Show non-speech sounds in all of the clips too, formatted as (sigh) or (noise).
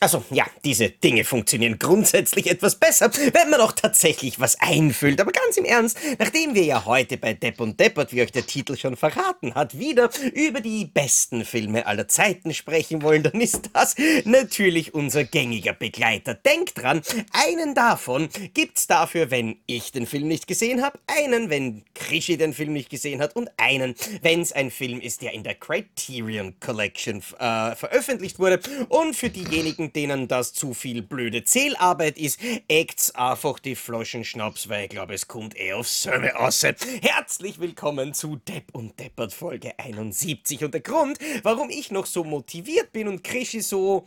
Also ja, diese Dinge funktionieren grundsätzlich etwas besser, wenn man auch tatsächlich was einfüllt. Aber ganz im Ernst, nachdem wir ja heute bei Depp und Deppert, wie euch der Titel schon verraten hat, wieder über die besten Filme aller Zeiten sprechen wollen, dann ist das natürlich unser gängiger Begleiter. Denkt dran, einen davon gibt's dafür, wenn ich den Film nicht gesehen habe, einen, wenn Krischi den Film nicht gesehen hat und einen, wenn es ein Film ist, der in der Criterion Collection äh, veröffentlicht wurde und für diejenigen, denen das zu viel blöde Zählarbeit ist, eckt's einfach die Flaschen Schnaps, weil ich glaube, es kommt eher aufs selbe aus. Herzlich willkommen zu Depp und Deppert Folge 71. Und der Grund, warum ich noch so motiviert bin und Krischi so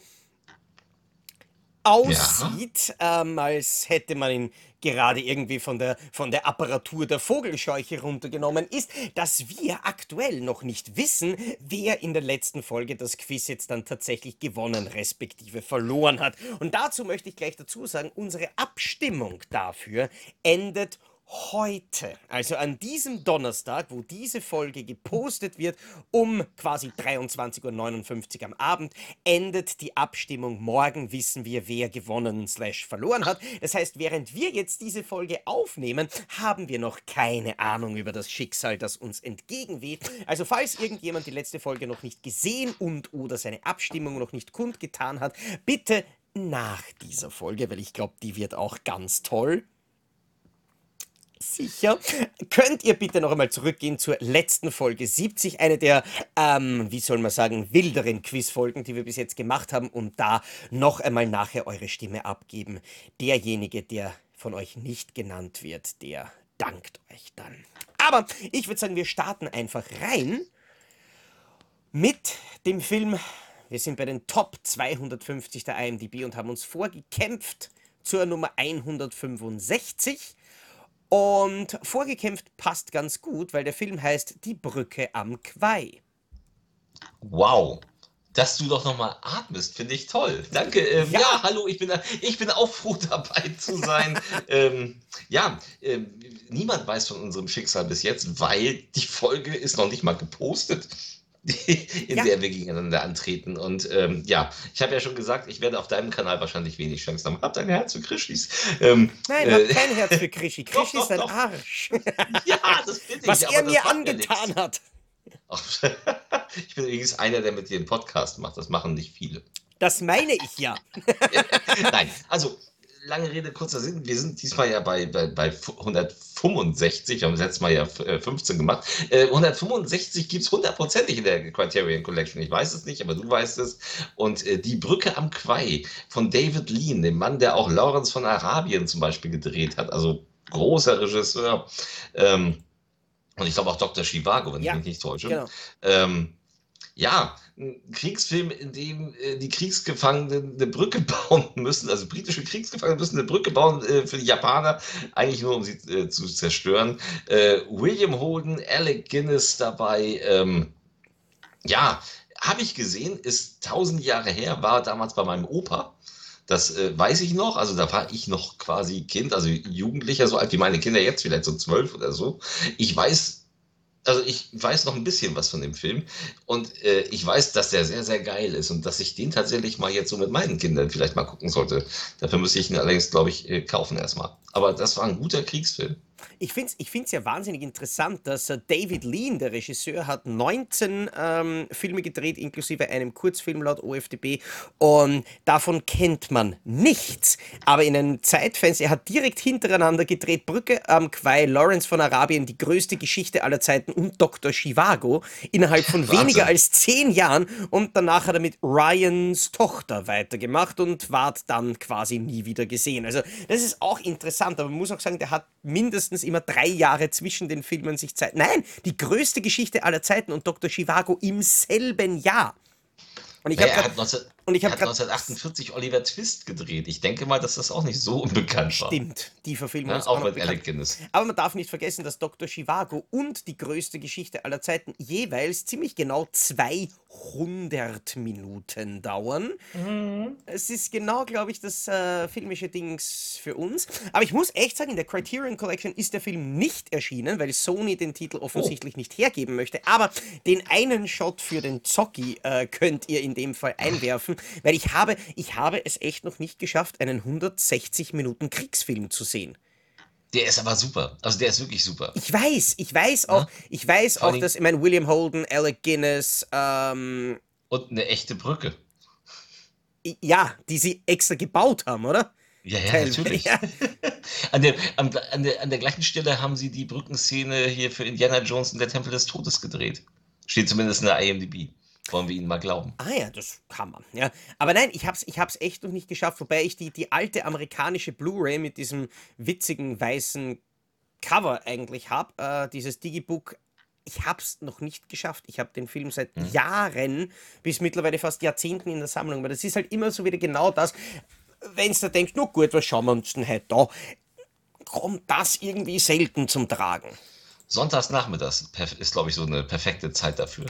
aussieht, ja. ähm, als hätte man ihn gerade irgendwie von der, von der Apparatur der Vogelscheuche runtergenommen, ist, dass wir aktuell noch nicht wissen, wer in der letzten Folge das Quiz jetzt dann tatsächlich gewonnen respektive verloren hat. Und dazu möchte ich gleich dazu sagen, unsere Abstimmung dafür endet heute, also an diesem Donnerstag, wo diese Folge gepostet wird, um quasi 23.59 Uhr am Abend, endet die Abstimmung. Morgen wissen wir, wer gewonnen slash verloren hat. Das heißt, während wir jetzt diese Folge aufnehmen, haben wir noch keine Ahnung über das Schicksal, das uns entgegenweht. Also falls irgendjemand die letzte Folge noch nicht gesehen und oder seine Abstimmung noch nicht kundgetan hat, bitte nach dieser Folge, weil ich glaube, die wird auch ganz toll Sicher. Könnt ihr bitte noch einmal zurückgehen zur letzten Folge 70, eine der, ähm, wie soll man sagen, wilderen Quizfolgen, die wir bis jetzt gemacht haben, und da noch einmal nachher eure Stimme abgeben. Derjenige, der von euch nicht genannt wird, der dankt euch dann. Aber ich würde sagen, wir starten einfach rein mit dem Film. Wir sind bei den Top 250 der IMDb und haben uns vorgekämpft zur Nummer 165. Und vorgekämpft passt ganz gut, weil der Film heißt Die Brücke am Quai. Wow. Dass du doch nochmal atmest, finde ich toll. Danke. Ähm, ja. ja. hallo, ich bin, ich bin auch froh (laughs) dabei zu sein. ähm, ja, äh, niemand weiß von unserem Schicksal bis jetzt, weil die Folge ist noch nicht mal gepostet. In ja. der wir gegeneinander antreten. Und ähm, ja, ich habe ja schon gesagt, ich werde auf deinem Kanal wahrscheinlich wenig Chance haben. Habt ein Herz für Krischis. Ähm, Nein, äh, hab kein Herz für (laughs) Krischi. Krischi ist ein doch. Arsch. (laughs) ja, das bin ich. Was er mir angetan hat. (laughs) ich bin übrigens einer, der mit dir einen Podcast macht. Das machen nicht viele. Das meine ich ja. Nein, also lange Rede, kurzer Sinn. Wir sind diesmal ja bei, bei, bei 165, wir haben letztes Mal ja 15 äh, gemacht. Äh, 165 gibt es hundertprozentig in der Criterion Collection. Ich weiß es nicht, aber du weißt es. Und äh, Die Brücke am Quai von David Lean, dem Mann, der auch Lawrence von Arabien zum Beispiel gedreht hat, also großer Regisseur. Ähm, und ich glaube auch Dr. Chivago, wenn ja, ich mich nicht täusche. Genau. Ähm, ja, ein Kriegsfilm, in dem äh, die Kriegsgefangenen eine Brücke (laughs) bauen müssen, also britische Kriegsgefangene müssen eine Brücke bauen äh, für die Japaner, eigentlich nur um sie äh, zu zerstören. Äh, William Holden, Alec Guinness dabei, ähm, ja, habe ich gesehen, ist tausend Jahre her, war damals bei meinem Opa. Das äh, weiß ich noch. Also da war ich noch quasi Kind, also Jugendlicher, so alt wie meine Kinder jetzt, vielleicht so zwölf oder so. Ich weiß also ich weiß noch ein bisschen was von dem Film und äh, ich weiß, dass der sehr, sehr geil ist und dass ich den tatsächlich mal jetzt so mit meinen Kindern vielleicht mal gucken sollte. Dafür müsste ich ihn allerdings, glaube ich, äh, kaufen erstmal. Aber das war ein guter Kriegsfilm. Ich finde es ich find's ja wahnsinnig interessant, dass äh, David Lean, der Regisseur, hat 19 ähm, Filme gedreht, inklusive einem Kurzfilm laut OFDB. Und davon kennt man nichts. Aber in einem Zeitfenster, er hat direkt hintereinander gedreht Brücke am Quai, Lawrence von Arabien, die größte Geschichte aller Zeiten und Dr. Chivago innerhalb von (laughs) weniger als zehn Jahren. Und danach hat er mit Ryans Tochter weitergemacht und ward dann quasi nie wieder gesehen. Also das ist auch interessant, aber man muss auch sagen, der hat mindestens mindestens immer drei Jahre zwischen den Filmen sich Zeit. Nein, die größte Geschichte aller Zeiten und Dr. Chivago im selben Jahr. Und ich naja, habe 19, und ich habe 1948 Oliver Twist gedreht. Ich denke mal, dass das auch nicht so unbekannt war. Stimmt, die Verfilmung ja, ist auch, auch mit Alec Guinness. Aber man darf nicht vergessen, dass Dr. Chivago und die größte Geschichte aller Zeiten jeweils ziemlich genau 200 100 Minuten dauern. Mhm. Es ist genau, glaube ich, das äh, filmische Dings für uns. Aber ich muss echt sagen, in der Criterion Collection ist der Film nicht erschienen, weil Sony den Titel offensichtlich oh. nicht hergeben möchte. Aber den einen Shot für den Zocki äh, könnt ihr in dem Fall einwerfen, weil ich habe, ich habe es echt noch nicht geschafft, einen 160 Minuten Kriegsfilm zu sehen. Der ist aber super. Also der ist wirklich super. Ich weiß, ich weiß auch, ja? ich weiß Vor auch, dass, ich meine, William Holden, Alec Guinness, ähm, Und eine echte Brücke. Ja, die sie extra gebaut haben, oder? Ja, ja, natürlich. Ja. (laughs) an, der, an, an, der, an der gleichen Stelle haben sie die Brückenszene hier für Indiana Jones und der Tempel des Todes gedreht. Steht zumindest in der IMDb. Wollen wir ihnen mal glauben. Ah ja, das kann man. Ja. Aber nein, ich habe es ich hab's echt noch nicht geschafft, wobei ich die, die alte amerikanische Blu-ray mit diesem witzigen weißen Cover eigentlich habe, äh, dieses Digibook ich habe es noch nicht geschafft. Ich habe den Film seit hm. Jahren bis mittlerweile fast Jahrzehnten in der Sammlung, weil das ist halt immer so wieder genau das, wenn du denkst, nur gut, was schauen wir uns denn heute da, kommt das irgendwie selten zum Tragen. Sonntagsnachmittags ist, glaube ich, so eine perfekte Zeit dafür.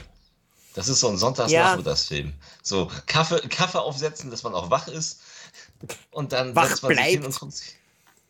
Das ist so ein Sonntagsnachmittagsfilm. Ja. So Kaffee, Kaffee aufsetzen, dass man auch wach ist. Und dann wach setzt man bleibt. sich hin und guckt sich.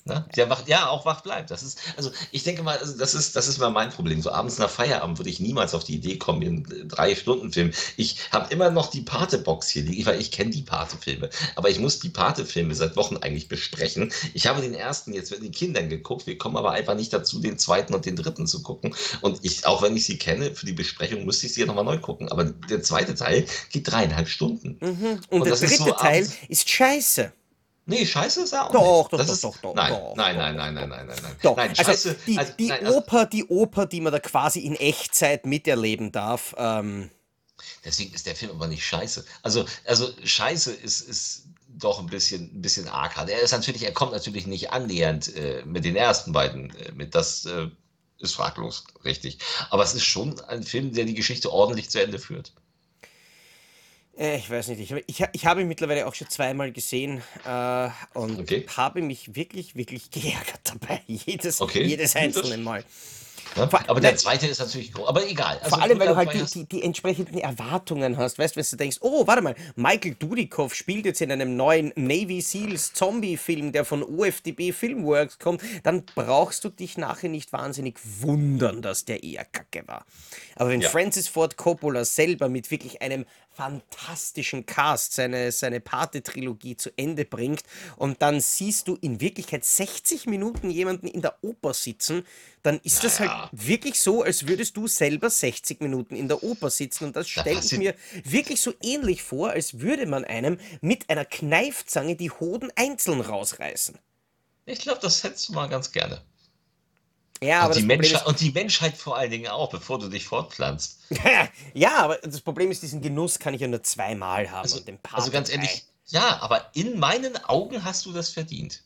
Ne? Der wach, ja, auch wach bleibt. Das ist, also ich denke mal, also das ist, das ist mal mein Problem. So abends nach Feierabend würde ich niemals auf die Idee kommen, mir einen Drei-Stunden-Film. Ich habe immer noch die Pate-Box hier liegen, weil ich kenne die Pate-Filme. Aber ich muss die Pate-Filme seit Wochen eigentlich besprechen. Ich habe den ersten jetzt mit den Kindern geguckt. Wir kommen aber einfach nicht dazu, den zweiten und den dritten zu gucken. Und ich, auch wenn ich sie kenne, für die Besprechung müsste ich sie ja nochmal neu gucken. Aber der zweite Teil geht dreieinhalb Stunden. Mhm. Und, und der dritte so Teil ist scheiße. Nee, scheiße ist er auch doch, nicht. Doch, das doch, ist, doch, doch, nein, doch. Nein, nein, nein, nein, nein, nein, nein. Doch. Nein, also scheiße, also die, also, die nein, also, Oper, die Oper, die man da quasi in Echtzeit miterleben darf. Ähm, deswegen ist der Film aber nicht scheiße. Also, also scheiße ist, ist doch ein bisschen, ein bisschen arg. Er ist natürlich, er kommt natürlich nicht annähernd äh, mit den ersten beiden. Äh, mit das äh, ist fraglos, richtig. Aber es ist schon ein Film, der die Geschichte ordentlich zu Ende führt. Äh, ich weiß nicht, ich, ich, ich habe ihn mittlerweile auch schon zweimal gesehen äh, und okay. habe mich wirklich, wirklich (laughs) geärgert dabei. Jedes, okay. jedes einzelne Mal. Ja, aber der zweite ist natürlich groß, aber egal. Also vor allem, weil du halt die, die, die, entsprechenden Erwartungen hast, weißt du, wenn du denkst, oh, warte mal, Michael Dudikoff spielt jetzt in einem neuen Navy Seals Zombie-Film, der von OFDB Filmworks kommt, dann brauchst du dich nachher nicht wahnsinnig wundern, dass der eher kacke war. Aber wenn ja. Francis Ford Coppola selber mit wirklich einem fantastischen Cast seine, seine Pate-Trilogie zu Ende bringt und dann siehst du in Wirklichkeit 60 Minuten jemanden in der Oper sitzen, dann ist das halt wirklich so, als würdest du selber 60 Minuten in der Oper sitzen und das stelle ich mir wirklich so ähnlich vor, als würde man einem mit einer Kneifzange die Hoden einzeln rausreißen. Ich glaube, das hättest du mal ganz gerne. Ja, und, die Menschheit, und die Menschheit vor allen Dingen auch, bevor du dich fortpflanzt. (laughs) ja, aber das Problem ist, diesen Genuss kann ich ja nur zweimal haben. Also, also ganz ehrlich, ja, aber in meinen Augen hast du das verdient.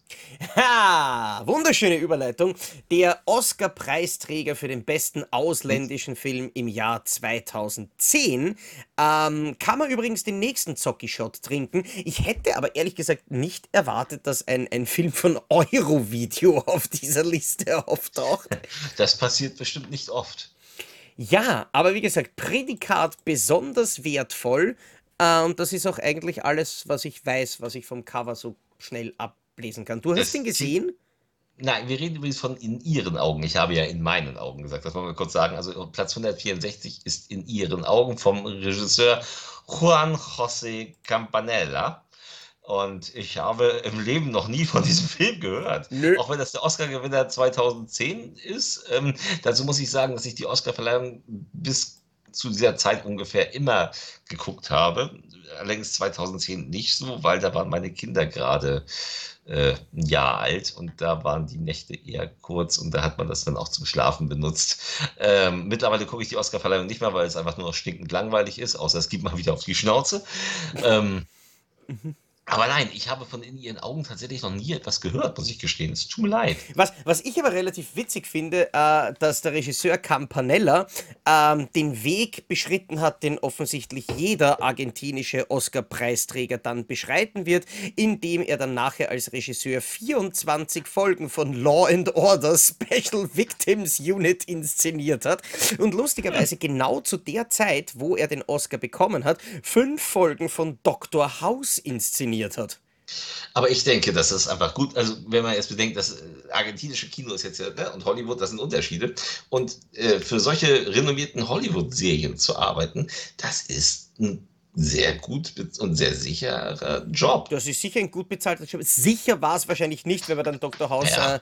Ha, wunderschöne Überleitung. Der Oscar-Preisträger für den besten ausländischen Film im Jahr 2010 ähm, kann man übrigens den nächsten Zocki-Shot trinken. Ich hätte aber ehrlich gesagt nicht erwartet, dass ein, ein Film von Eurovideo (laughs) auf dieser Liste auftaucht. Das passiert bestimmt nicht oft. Ja, aber wie gesagt, Prädikat besonders wertvoll, und das ist auch eigentlich alles, was ich weiß, was ich vom Cover so schnell ablesen kann. Du hast ihn gesehen? Nein, wir reden übrigens von in ihren Augen. Ich habe ja in meinen Augen gesagt. Das wollen wir kurz sagen. Also Platz 164 ist in ihren Augen vom Regisseur Juan José Campanella. Und ich habe im Leben noch nie von diesem (laughs) Film gehört. Nö. Auch wenn das der Oscar-Gewinner 2010 ist. Ähm, dazu muss ich sagen, dass ich die Oscar-Verleihung bis zu dieser Zeit ungefähr immer geguckt habe. Allerdings 2010 nicht so, weil da waren meine Kinder gerade äh, ein Jahr alt und da waren die Nächte eher kurz und da hat man das dann auch zum Schlafen benutzt. Ähm, mittlerweile gucke ich die Oscarverleihung nicht mehr, weil es einfach nur noch stinkend langweilig ist, außer es gibt mal wieder auf die Schnauze. Ähm, Aber nein, ich habe von in ihren Augen tatsächlich noch nie etwas gehört, muss ich gestehen. Es tut mir leid. Was, was ich aber relativ witzig finde, äh, dass der Regisseur Campanella ähm, den Weg beschritten hat, den offensichtlich jeder argentinische Oscar-Preisträger dann beschreiten wird, indem er dann nachher als Regisseur 24 Folgen von Law and Order Special Victims Unit inszeniert hat. Und lustigerweise genau zu der Zeit, wo er den Oscar bekommen hat, fünf Folgen von Dr. House inszeniert hat. Aber ich denke, das ist einfach gut. Also, wenn man jetzt bedenkt, dass äh, argentinische Kino ist jetzt ja, ne, und Hollywood, das sind Unterschiede. Und äh, für solche renommierten Hollywood-Serien zu arbeiten, das ist ein sehr gut und sehr sicherer Job. Das ist sicher ein gut bezahlter Job. Sicher war es wahrscheinlich nicht, wenn man dann Dr. House ja. äh,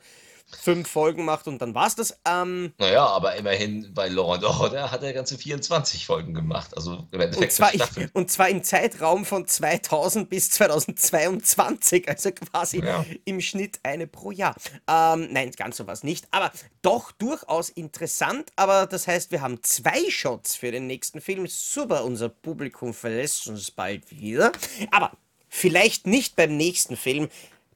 fünf Folgen macht und dann war es das. Ähm, naja, aber immerhin bei Laurent Order hat er ganze 24 Folgen gemacht. Also im Endeffekt und zwar, ich, und zwar im Zeitraum von 2000 bis 2022, also quasi ja. im Schnitt eine pro Jahr. Ähm, nein, ganz so was nicht, aber doch durchaus interessant. Aber das heißt, wir haben zwei Shots für den nächsten Film. Super, unser Publikum verlässt uns bald wieder. Aber vielleicht nicht beim nächsten Film.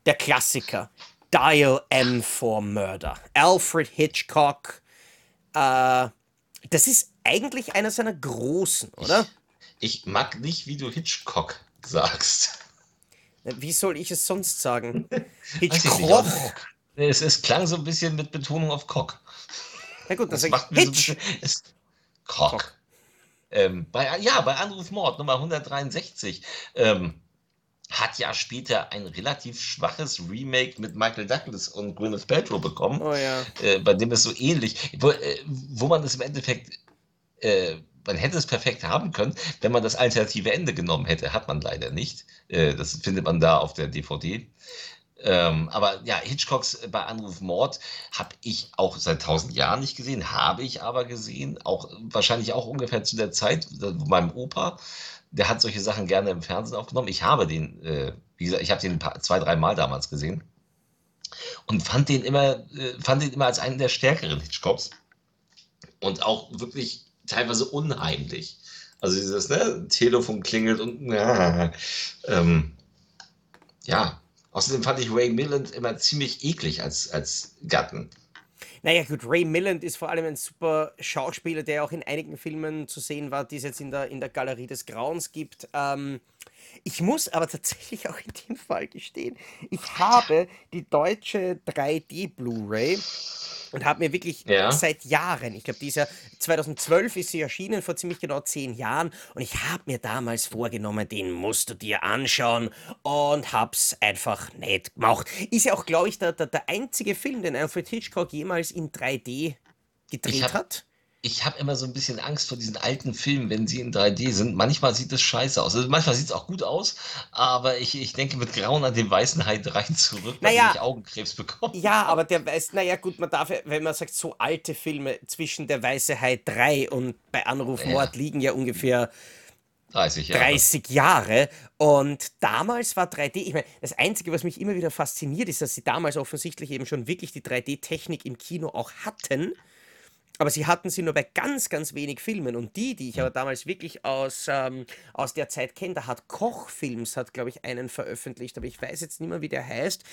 Der Klassiker. Dial M for Murder. Alfred Hitchcock. Äh, das ist eigentlich einer seiner großen, oder? Ich, ich mag nicht, wie du Hitchcock sagst. Wie soll ich es sonst sagen? (laughs) Hitchcock. Es, es klang so ein bisschen mit Betonung auf Cock. Na gut, das, das macht mir Hitch. so ein bisschen. Es, Cock. Cock. Ähm, bei, ja, bei Anruf Mord Nummer 163. Ähm, hat ja später ein relativ schwaches Remake mit Michael Douglas und Gwyneth Paltrow bekommen, oh, ja. äh, bei dem es so ähnlich, wo, äh, wo man es im Endeffekt, äh, man hätte es perfekt haben können, wenn man das alternative Ende genommen hätte, hat man leider nicht. Äh, das findet man da auf der DVD. Ähm, aber ja, Hitchcocks äh, bei Anruf Mord habe ich auch seit tausend Jahren nicht gesehen, habe ich aber gesehen, auch wahrscheinlich auch ungefähr zu der Zeit, wo meinem Opa der hat solche Sachen gerne im Fernsehen aufgenommen. Ich habe den, äh, wie gesagt, ich habe den paar, zwei, drei Mal damals gesehen und fand den immer, äh, fand den immer als einen der stärkeren Hitchcocks und auch wirklich teilweise unheimlich. Also dieses ne, Telefon klingelt und äh, ähm, ja. Außerdem fand ich Ray Milland immer ziemlich eklig als, als Gatten. Naja, gut, Ray Milland ist vor allem ein super Schauspieler, der auch in einigen Filmen zu sehen war, die es jetzt in der, in der Galerie des Grauens gibt. Ähm, ich muss aber tatsächlich auch in dem Fall gestehen, ich habe die deutsche 3D Blu-ray und habe mir wirklich ja. seit Jahren, ich glaube, dieser 2012 ist sie erschienen, vor ziemlich genau zehn Jahren, und ich habe mir damals vorgenommen, den musst du dir anschauen und hab's einfach nicht gemacht. Ist ja auch, glaube ich, der, der, der einzige Film, den Alfred Hitchcock jemals in 3D gedreht hab, hat ich habe immer so ein bisschen Angst vor diesen alten Filmen, wenn sie in 3D sind. Manchmal sieht es scheiße aus. Also manchmal sieht es auch gut aus, aber ich, ich denke mit Grauen an den weißen Hai 3 zurück, naja, ich Augenkrebs bekomme. Ja, aber der weiß, naja gut, man darf, wenn man sagt, so alte Filme zwischen der Weiße Hai 3 und bei Anruf Mord ja. liegen ja ungefähr 30 Jahre. 30 Jahre. Und damals war 3D, ich meine, das Einzige, was mich immer wieder fasziniert, ist, dass sie damals offensichtlich eben schon wirklich die 3D-Technik im Kino auch hatten. Aber sie hatten sie nur bei ganz, ganz wenig Filmen. Und die, die ich aber damals wirklich aus, ähm, aus der Zeit kenne, da hat Kochfilms, hat glaube ich einen veröffentlicht, aber ich weiß jetzt nicht mehr, wie der heißt.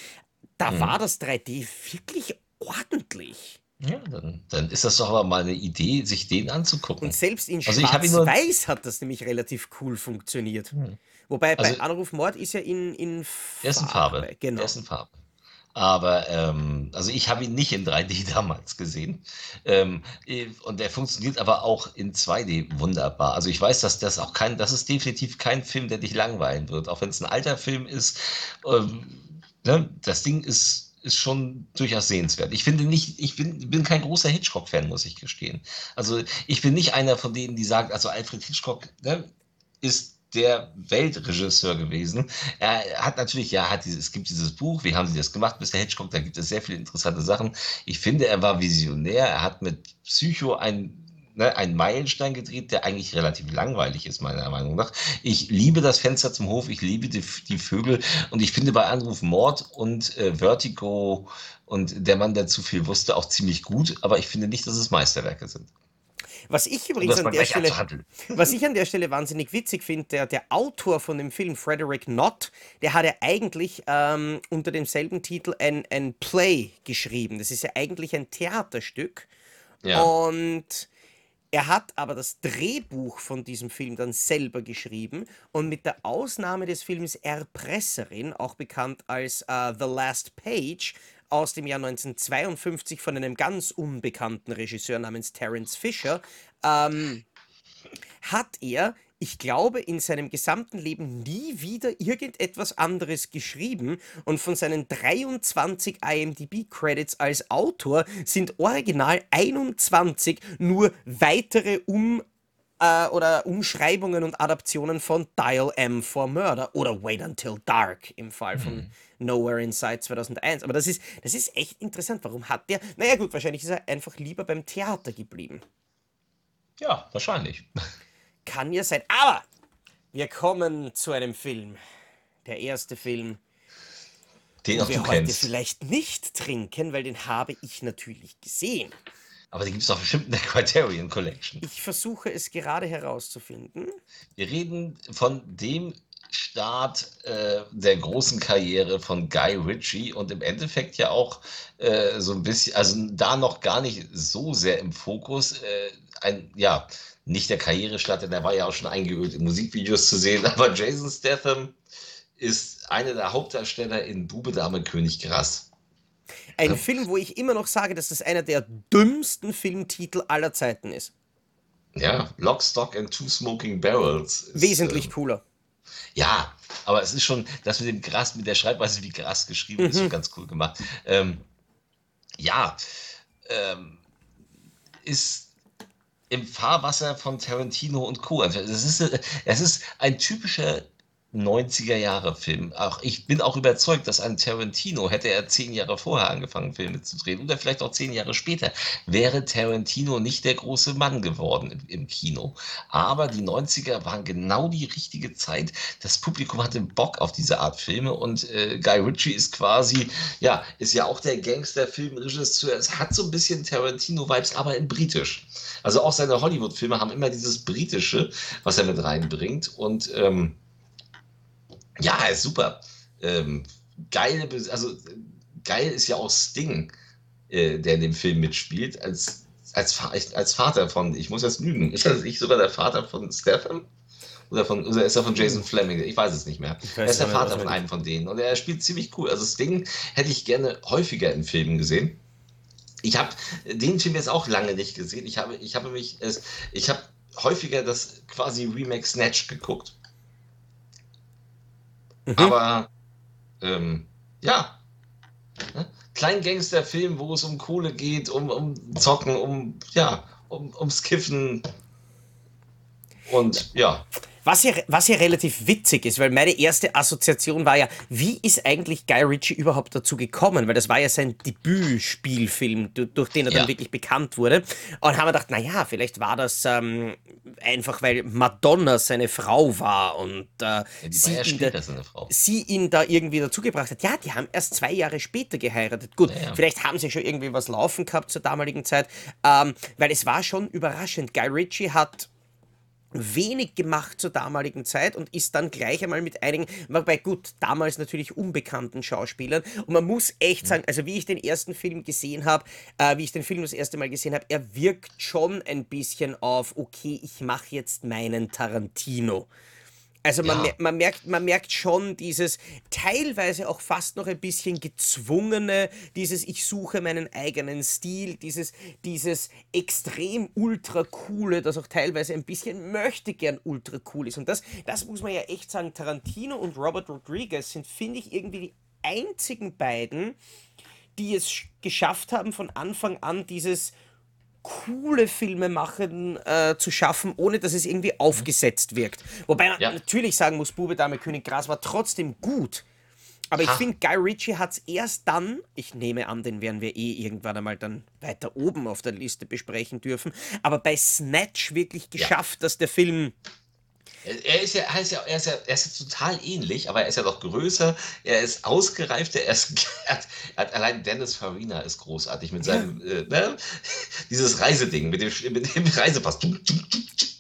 Da mhm. war das 3D wirklich ordentlich. Ja, dann, dann ist das doch aber mal eine Idee, sich den anzugucken. Und selbst in also Schwarz-Weiß hat das nämlich relativ cool funktioniert. Mhm. Wobei also, bei Anruf Mord ist ja in, in Farbe. ist in Farbe. Genau. Er ist in Farbe. Aber ähm, also ich habe ihn nicht in 3D (laughs) damals gesehen. Ähm, und er funktioniert aber auch in 2D wunderbar. Also ich weiß, dass das auch kein, das ist definitiv kein Film, der dich langweilen wird. Auch wenn es ein alter Film ist. Ähm, ne, das Ding ist ist schon durchaus sehenswert. Ich finde nicht, ich bin, bin kein großer Hitchcock-Fan, muss ich gestehen. Also ich bin nicht einer von denen, die sagen, also Alfred Hitchcock ne, ist der Weltregisseur gewesen. Er hat natürlich, ja, hat dieses, es gibt dieses Buch, wie haben sie das gemacht, Mr. Hitchcock, da gibt es sehr viele interessante Sachen. Ich finde, er war visionär, er hat mit Psycho ein ne, einen Meilenstein gedreht, der eigentlich relativ langweilig ist, meiner Meinung nach. Ich liebe das Fenster zum Hof, ich liebe die, die Vögel und ich finde bei Anruf Mord und äh, Vertigo und der Mann, der zu viel wusste, auch ziemlich gut, aber ich finde nicht, dass es Meisterwerke sind. Was ich übrigens an der Stelle, (laughs) was ich an der Stelle wahnsinnig witzig finde, der, der Autor von dem Film, Frederick Knott, der hat ja eigentlich ähm, unter demselben Titel ein, ein Play geschrieben. Das ist ja eigentlich ein Theaterstück. Ja. Und er hat aber das Drehbuch von diesem Film dann selber geschrieben und mit der Ausnahme des Films Erpresserin, auch bekannt als äh, The Last Page aus dem Jahr 1952 von einem ganz unbekannten Regisseur namens Terence Fisher, ähm, hat er, ich glaube, in seinem gesamten Leben nie wieder irgendetwas anderes geschrieben. Und von seinen 23 IMDb-Credits als Autor sind original 21 nur weitere Um- äh, oder Umschreibungen und Adaptionen von Dial M for Murder oder Wait Until Dark im Fall von Nowhere in Sight 2001. Aber das ist, das ist echt interessant. Warum hat der... Naja gut, wahrscheinlich ist er einfach lieber beim Theater geblieben. ja, wahrscheinlich. Kann ja sein. Aber wir kommen zu einem Film. Der erste Film, Den wir heute kennst. vielleicht nicht trinken, weil den habe ich natürlich gesehen. Aber den gibt es doch bestimmt in der (laughs) Criterion Collection. Ich versuche es gerade herauszufinden. Wir reden von dem Start äh, der großen Karriere von Guy Ritchie und im Endeffekt ja auch äh, so ein bisschen, also da noch gar nicht so sehr im Fokus. Äh, ein, ja, nicht der Karrierestart, denn der war ja auch schon eingeölt in Musikvideos zu sehen, (laughs) aber Jason Statham ist einer der Hauptdarsteller in Bube, Dame, König, Gras. Ein Film, wo ich immer noch sage, dass das einer der dümmsten Filmtitel aller Zeiten ist. Ja, Lock, Stock and Two Smoking Barrels. Ist, Wesentlich ähm, cooler. Ja, aber es ist schon, das mit dem Gras, mit der Schreibweise wie Gras geschrieben, ist schon ganz cool gemacht. Ähm, ja, ähm, ist im Fahrwasser von Tarantino und Co. Also Es ist, es ist ein typischer 90er-Jahre-Film. Auch ich bin auch überzeugt, dass ein Tarantino, hätte er zehn Jahre vorher angefangen, Filme zu drehen, oder vielleicht auch zehn Jahre später, wäre Tarantino nicht der große Mann geworden im, im Kino. Aber die 90er waren genau die richtige Zeit. Das Publikum hatte Bock auf diese Art Filme und äh, Guy Ritchie ist quasi, ja, ist ja auch der Gangster-Filmregisseur. Es hat so ein bisschen Tarantino-Vibes, aber in britisch. Also auch seine Hollywood-Filme haben immer dieses britische, was er mit reinbringt und ähm, ja, ist super. Ähm, geile, also geil ist ja auch Sting, äh, der in dem Film mitspielt, als, als, als Vater von, ich muss jetzt lügen, ist er nicht sogar der Vater von Stefan? Oder, von, oder ist er von Jason Fleming? Ich weiß es nicht mehr. Er ist der Vater von einem von denen und er spielt ziemlich cool. Also Sting hätte ich gerne häufiger in Filmen gesehen. Ich habe den Film jetzt auch lange nicht gesehen. Ich habe, ich habe mich, ich habe häufiger das quasi Remake Snatch geguckt. Aber ähm, ja, ne? Kleingangster-Film, wo es um Kohle geht, um, um Zocken, um ja, um, ums Kiffen und ja. Was ja, was ja relativ witzig ist, weil meine erste Assoziation war ja, wie ist eigentlich Guy Ritchie überhaupt dazu gekommen? Weil das war ja sein Debütspielfilm, du- durch den er dann Ja. wirklich bekannt wurde. Und haben wir gedacht, naja, vielleicht war das ähm, einfach, weil Madonna seine Frau war und äh, sie, war ja ihn da, sie ihn da irgendwie dazugebracht hat. Ja, die haben erst zwei Jahre später geheiratet. Gut, Ja, ja. vielleicht haben sie schon irgendwie was laufen gehabt zur damaligen Zeit, ähm, weil es war schon überraschend. Guy Ritchie hat wenig gemacht zur damaligen Zeit und ist dann gleich einmal mit einigen, wobei gut, damals natürlich unbekannten Schauspielern. Und man muss echt sagen, also wie ich den ersten Film gesehen habe, äh, wie ich den Film das erste Mal gesehen habe, er wirkt schon ein bisschen auf, okay, ich mache jetzt meinen Tarantino. Also man, Ja. man, merkt, man merkt schon dieses teilweise auch fast noch ein bisschen gezwungene, dieses ich suche meinen eigenen Stil, dieses, dieses extrem ultra coole, das auch teilweise ein bisschen möchte gern ultra cool ist. Und das, das muss man ja echt sagen, Tarantino und Robert Rodriguez sind, finde ich, irgendwie die einzigen beiden, die es sch- geschafft haben, von Anfang an dieses coole Filme machen äh, zu schaffen, ohne dass es irgendwie aufgesetzt wirkt. Wobei man Ja. natürlich sagen muss, Bube, Dame, König, Gras war trotzdem gut. Aber ich Ha. finde, Guy Ritchie hat es erst dann, ich nehme an, den werden wir eh irgendwann einmal dann weiter oben auf der Liste besprechen dürfen, aber bei Snatch wirklich geschafft, dass der Film Er ist ja, er ist ja, er ist ja, er ist ja total ähnlich, aber er ist ja noch größer, er ist ausgereifter, er ist, (laughs) er hat, er hat, allein Dennis Farina ist großartig mit seinem, ja. äh, ne? dieses Reiseding, mit dem, mit dem Reisepass.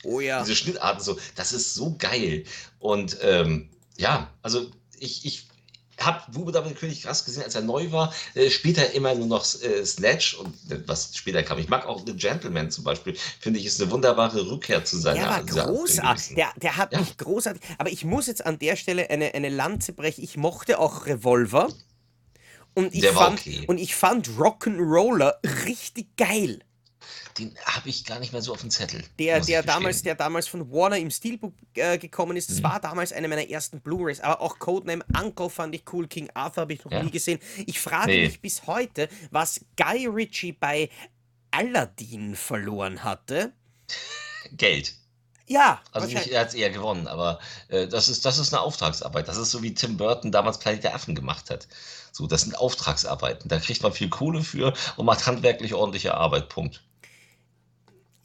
Oh ja. Diese Schnittarten so, das ist so geil. Und ähm, ja, also ich, ich habe Bube damit König krass gesehen, als er neu war. Äh, später immer nur noch äh, Snatch und äh, was später kam. Ich mag auch The Gentleman zum Beispiel. Finde ich, ist eine wunderbare Rückkehr zu seiner. Der war großartig. Der, der hat ja. mich großartig. Aber ich muss jetzt an der Stelle eine, eine Lanze brechen. Ich mochte auch Revolver. Und ich, fand, okay. und ich fand Rock'n'Roller richtig geil den habe ich gar nicht mehr so auf dem Zettel. Der, der, damals, der damals von Warner im Steelbook äh, gekommen ist, das mhm. war damals eine meiner ersten Blu-Rays. Aber auch Codename Uncle fand ich cool, King Arthur habe ich noch ja. nie gesehen. Ich frage nee. mich bis heute, was Guy Ritchie bei Aladdin verloren hatte. Geld. Ja. Also nicht, er hat es eher gewonnen, aber äh, das, ist, das ist eine Auftragsarbeit. Das ist so wie Tim Burton damals Planet der Affen gemacht hat. So, das sind Auftragsarbeiten. Da kriegt man viel Kohle für und macht handwerklich ordentliche Arbeit. Punkt.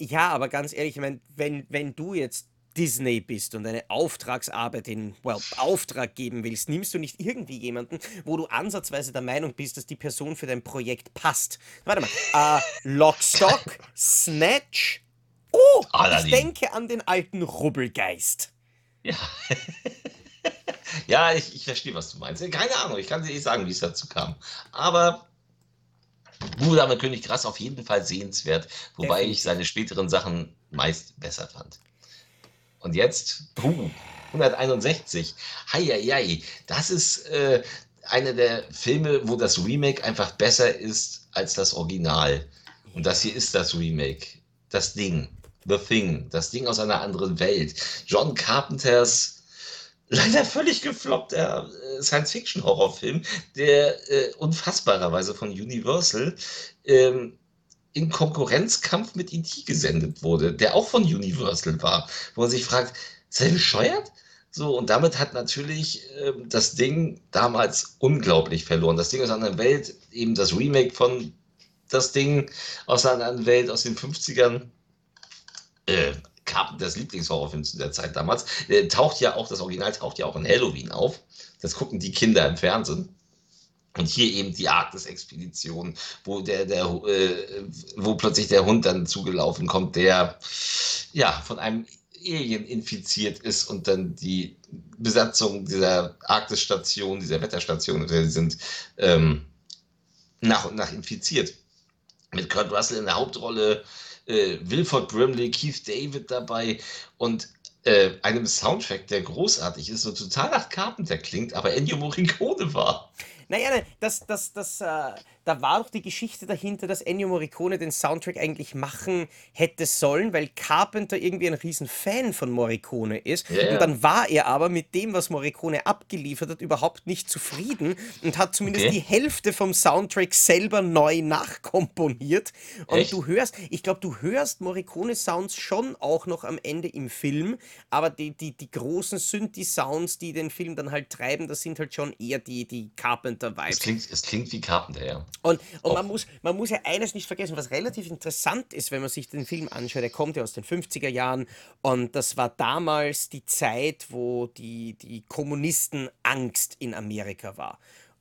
Ja, aber ganz ehrlich, ich meine, wenn, wenn du jetzt Disney bist und eine Auftragsarbeit in well, Auftrag geben willst, nimmst du nicht irgendwie jemanden, wo du ansatzweise der Meinung bist, dass die Person für dein Projekt passt. Warte mal. Äh, Lockstock, Snatch. Oh, Aladdin. ich denke an den alten Rubbelgeist. Ja. (laughs) ja, ich, ich verstehe, was du meinst. Keine Ahnung, ich kann dir nicht sagen, wie es dazu kam. Aber Buhdame König Krass auf jeden Fall sehenswert, wobei ich seine späteren Sachen meist besser fand. Und jetzt, uh, 161. Heieiei, das ist äh, einer der Filme, wo das Remake einfach besser ist als das Original. Und das hier ist das Remake. Das Ding. The Thing. Das Ding aus einer anderen Welt. John Carpenters leider völlig gefloppter äh, Science-Fiction-Horrorfilm, der äh, unfassbarerweise von Universal ähm, in Konkurrenzkampf mit E.T. gesendet wurde, der auch von Universal war, wo man sich fragt, ist er bescheuert? So, und damit hat natürlich äh, das Ding damals unglaublich verloren. Das Ding aus einer anderen Welt, eben das Remake von das Ding aus einer anderen Welt aus den 50ern, äh, Carpenters Lieblingshorrorfilm zu der Zeit damals. Äh, taucht ja auch, das Original taucht ja auch in Halloween auf. Das gucken die Kinder im Fernsehen. Und hier eben die Arktis-Expedition, wo der, der, äh, wo plötzlich der Hund dann zugelaufen kommt, der ja von einem Alien infiziert ist und dann die Besatzung dieser Arktis-Station, dieser Wetterstation, die sind ähm, nach und nach infiziert. Mit Kurt Russell in der Hauptrolle, äh, Wilford Brimley, Keith David dabei und äh, einem Soundtrack, der großartig ist und total nach Carpenter klingt, aber Ennio Morricone war. Naja, das, das, das, äh, da war doch die Geschichte dahinter, dass Ennio Morricone den Soundtrack eigentlich machen hätte sollen, weil Carpenter irgendwie ein riesen Fan von Morricone ist. Yeah. Und dann war er aber mit dem, was Morricone abgeliefert hat, überhaupt nicht zufrieden und hat zumindest okay. die Hälfte vom Soundtrack selber neu nachkomponiert. Und Echt? du hörst, ich glaube, du hörst Morricone-Sounds schon auch noch am Ende im Film, aber die, die, die großen Synthi-Sounds, die den Film dann halt treiben, das sind halt schon eher die, die Carpenter-Vibes. Es klingt, es klingt wie Carpenter, ja. Und, und man, muss, man muss ja eines nicht vergessen, was relativ interessant ist, wenn man sich den Film anschaut. Er kommt ja aus den 50er Jahren und das war damals die Zeit, wo die, die Kommunisten Angst in Amerika war.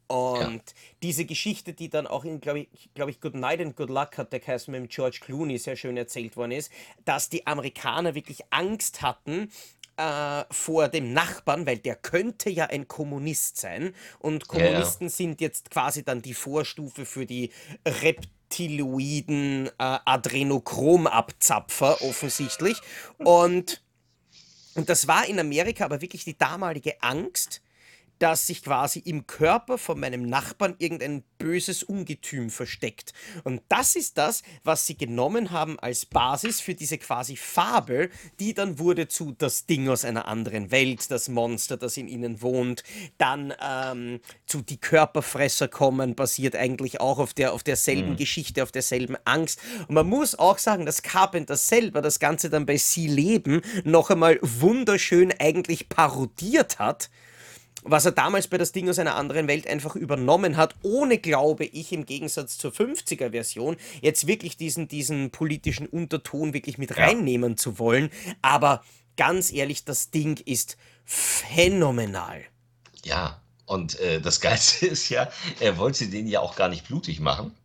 Und ja. diese Geschichte, die dann auch in, glaube ich, glaub ich, Good Night and Good Luck hat der geheißen mit George Clooney sehr schön erzählt worden ist, dass die Amerikaner wirklich Angst hatten, äh, vor dem Nachbarn, weil der könnte ja ein Kommunist sein. Und Kommunisten ja. sind jetzt quasi dann die Vorstufe für die Reptiloiden äh, Adrenochromabzapfer offensichtlich. Und, und das war in Amerika aber wirklich die damalige Angst, dass sich quasi im Körper von meinem Nachbarn irgendein böses Ungetüm versteckt. Und das ist das, was sie genommen haben als Basis für diese quasi Fabel, die dann wurde zu das Ding aus einer anderen Welt, das Monster, das in ihnen wohnt, dann ähm, zu die Körperfresser kommen, basiert eigentlich auch auf, der, auf derselben mhm. Geschichte, auf derselben Angst. Und man muss auch sagen, dass Carpenter selber das Ganze dann bei Sie leben noch einmal wunderschön eigentlich parodiert hat was er damals bei das Ding aus einer anderen Welt einfach übernommen hat, ohne, glaube ich, im Gegensatz zur 50er-Version, jetzt wirklich diesen, diesen politischen Unterton wirklich mit reinnehmen zu wollen. Aber ganz ehrlich, das Ding ist phänomenal. Ja, und äh, das Geilste (laughs) ist ja, er wollte den ja auch gar nicht blutig machen.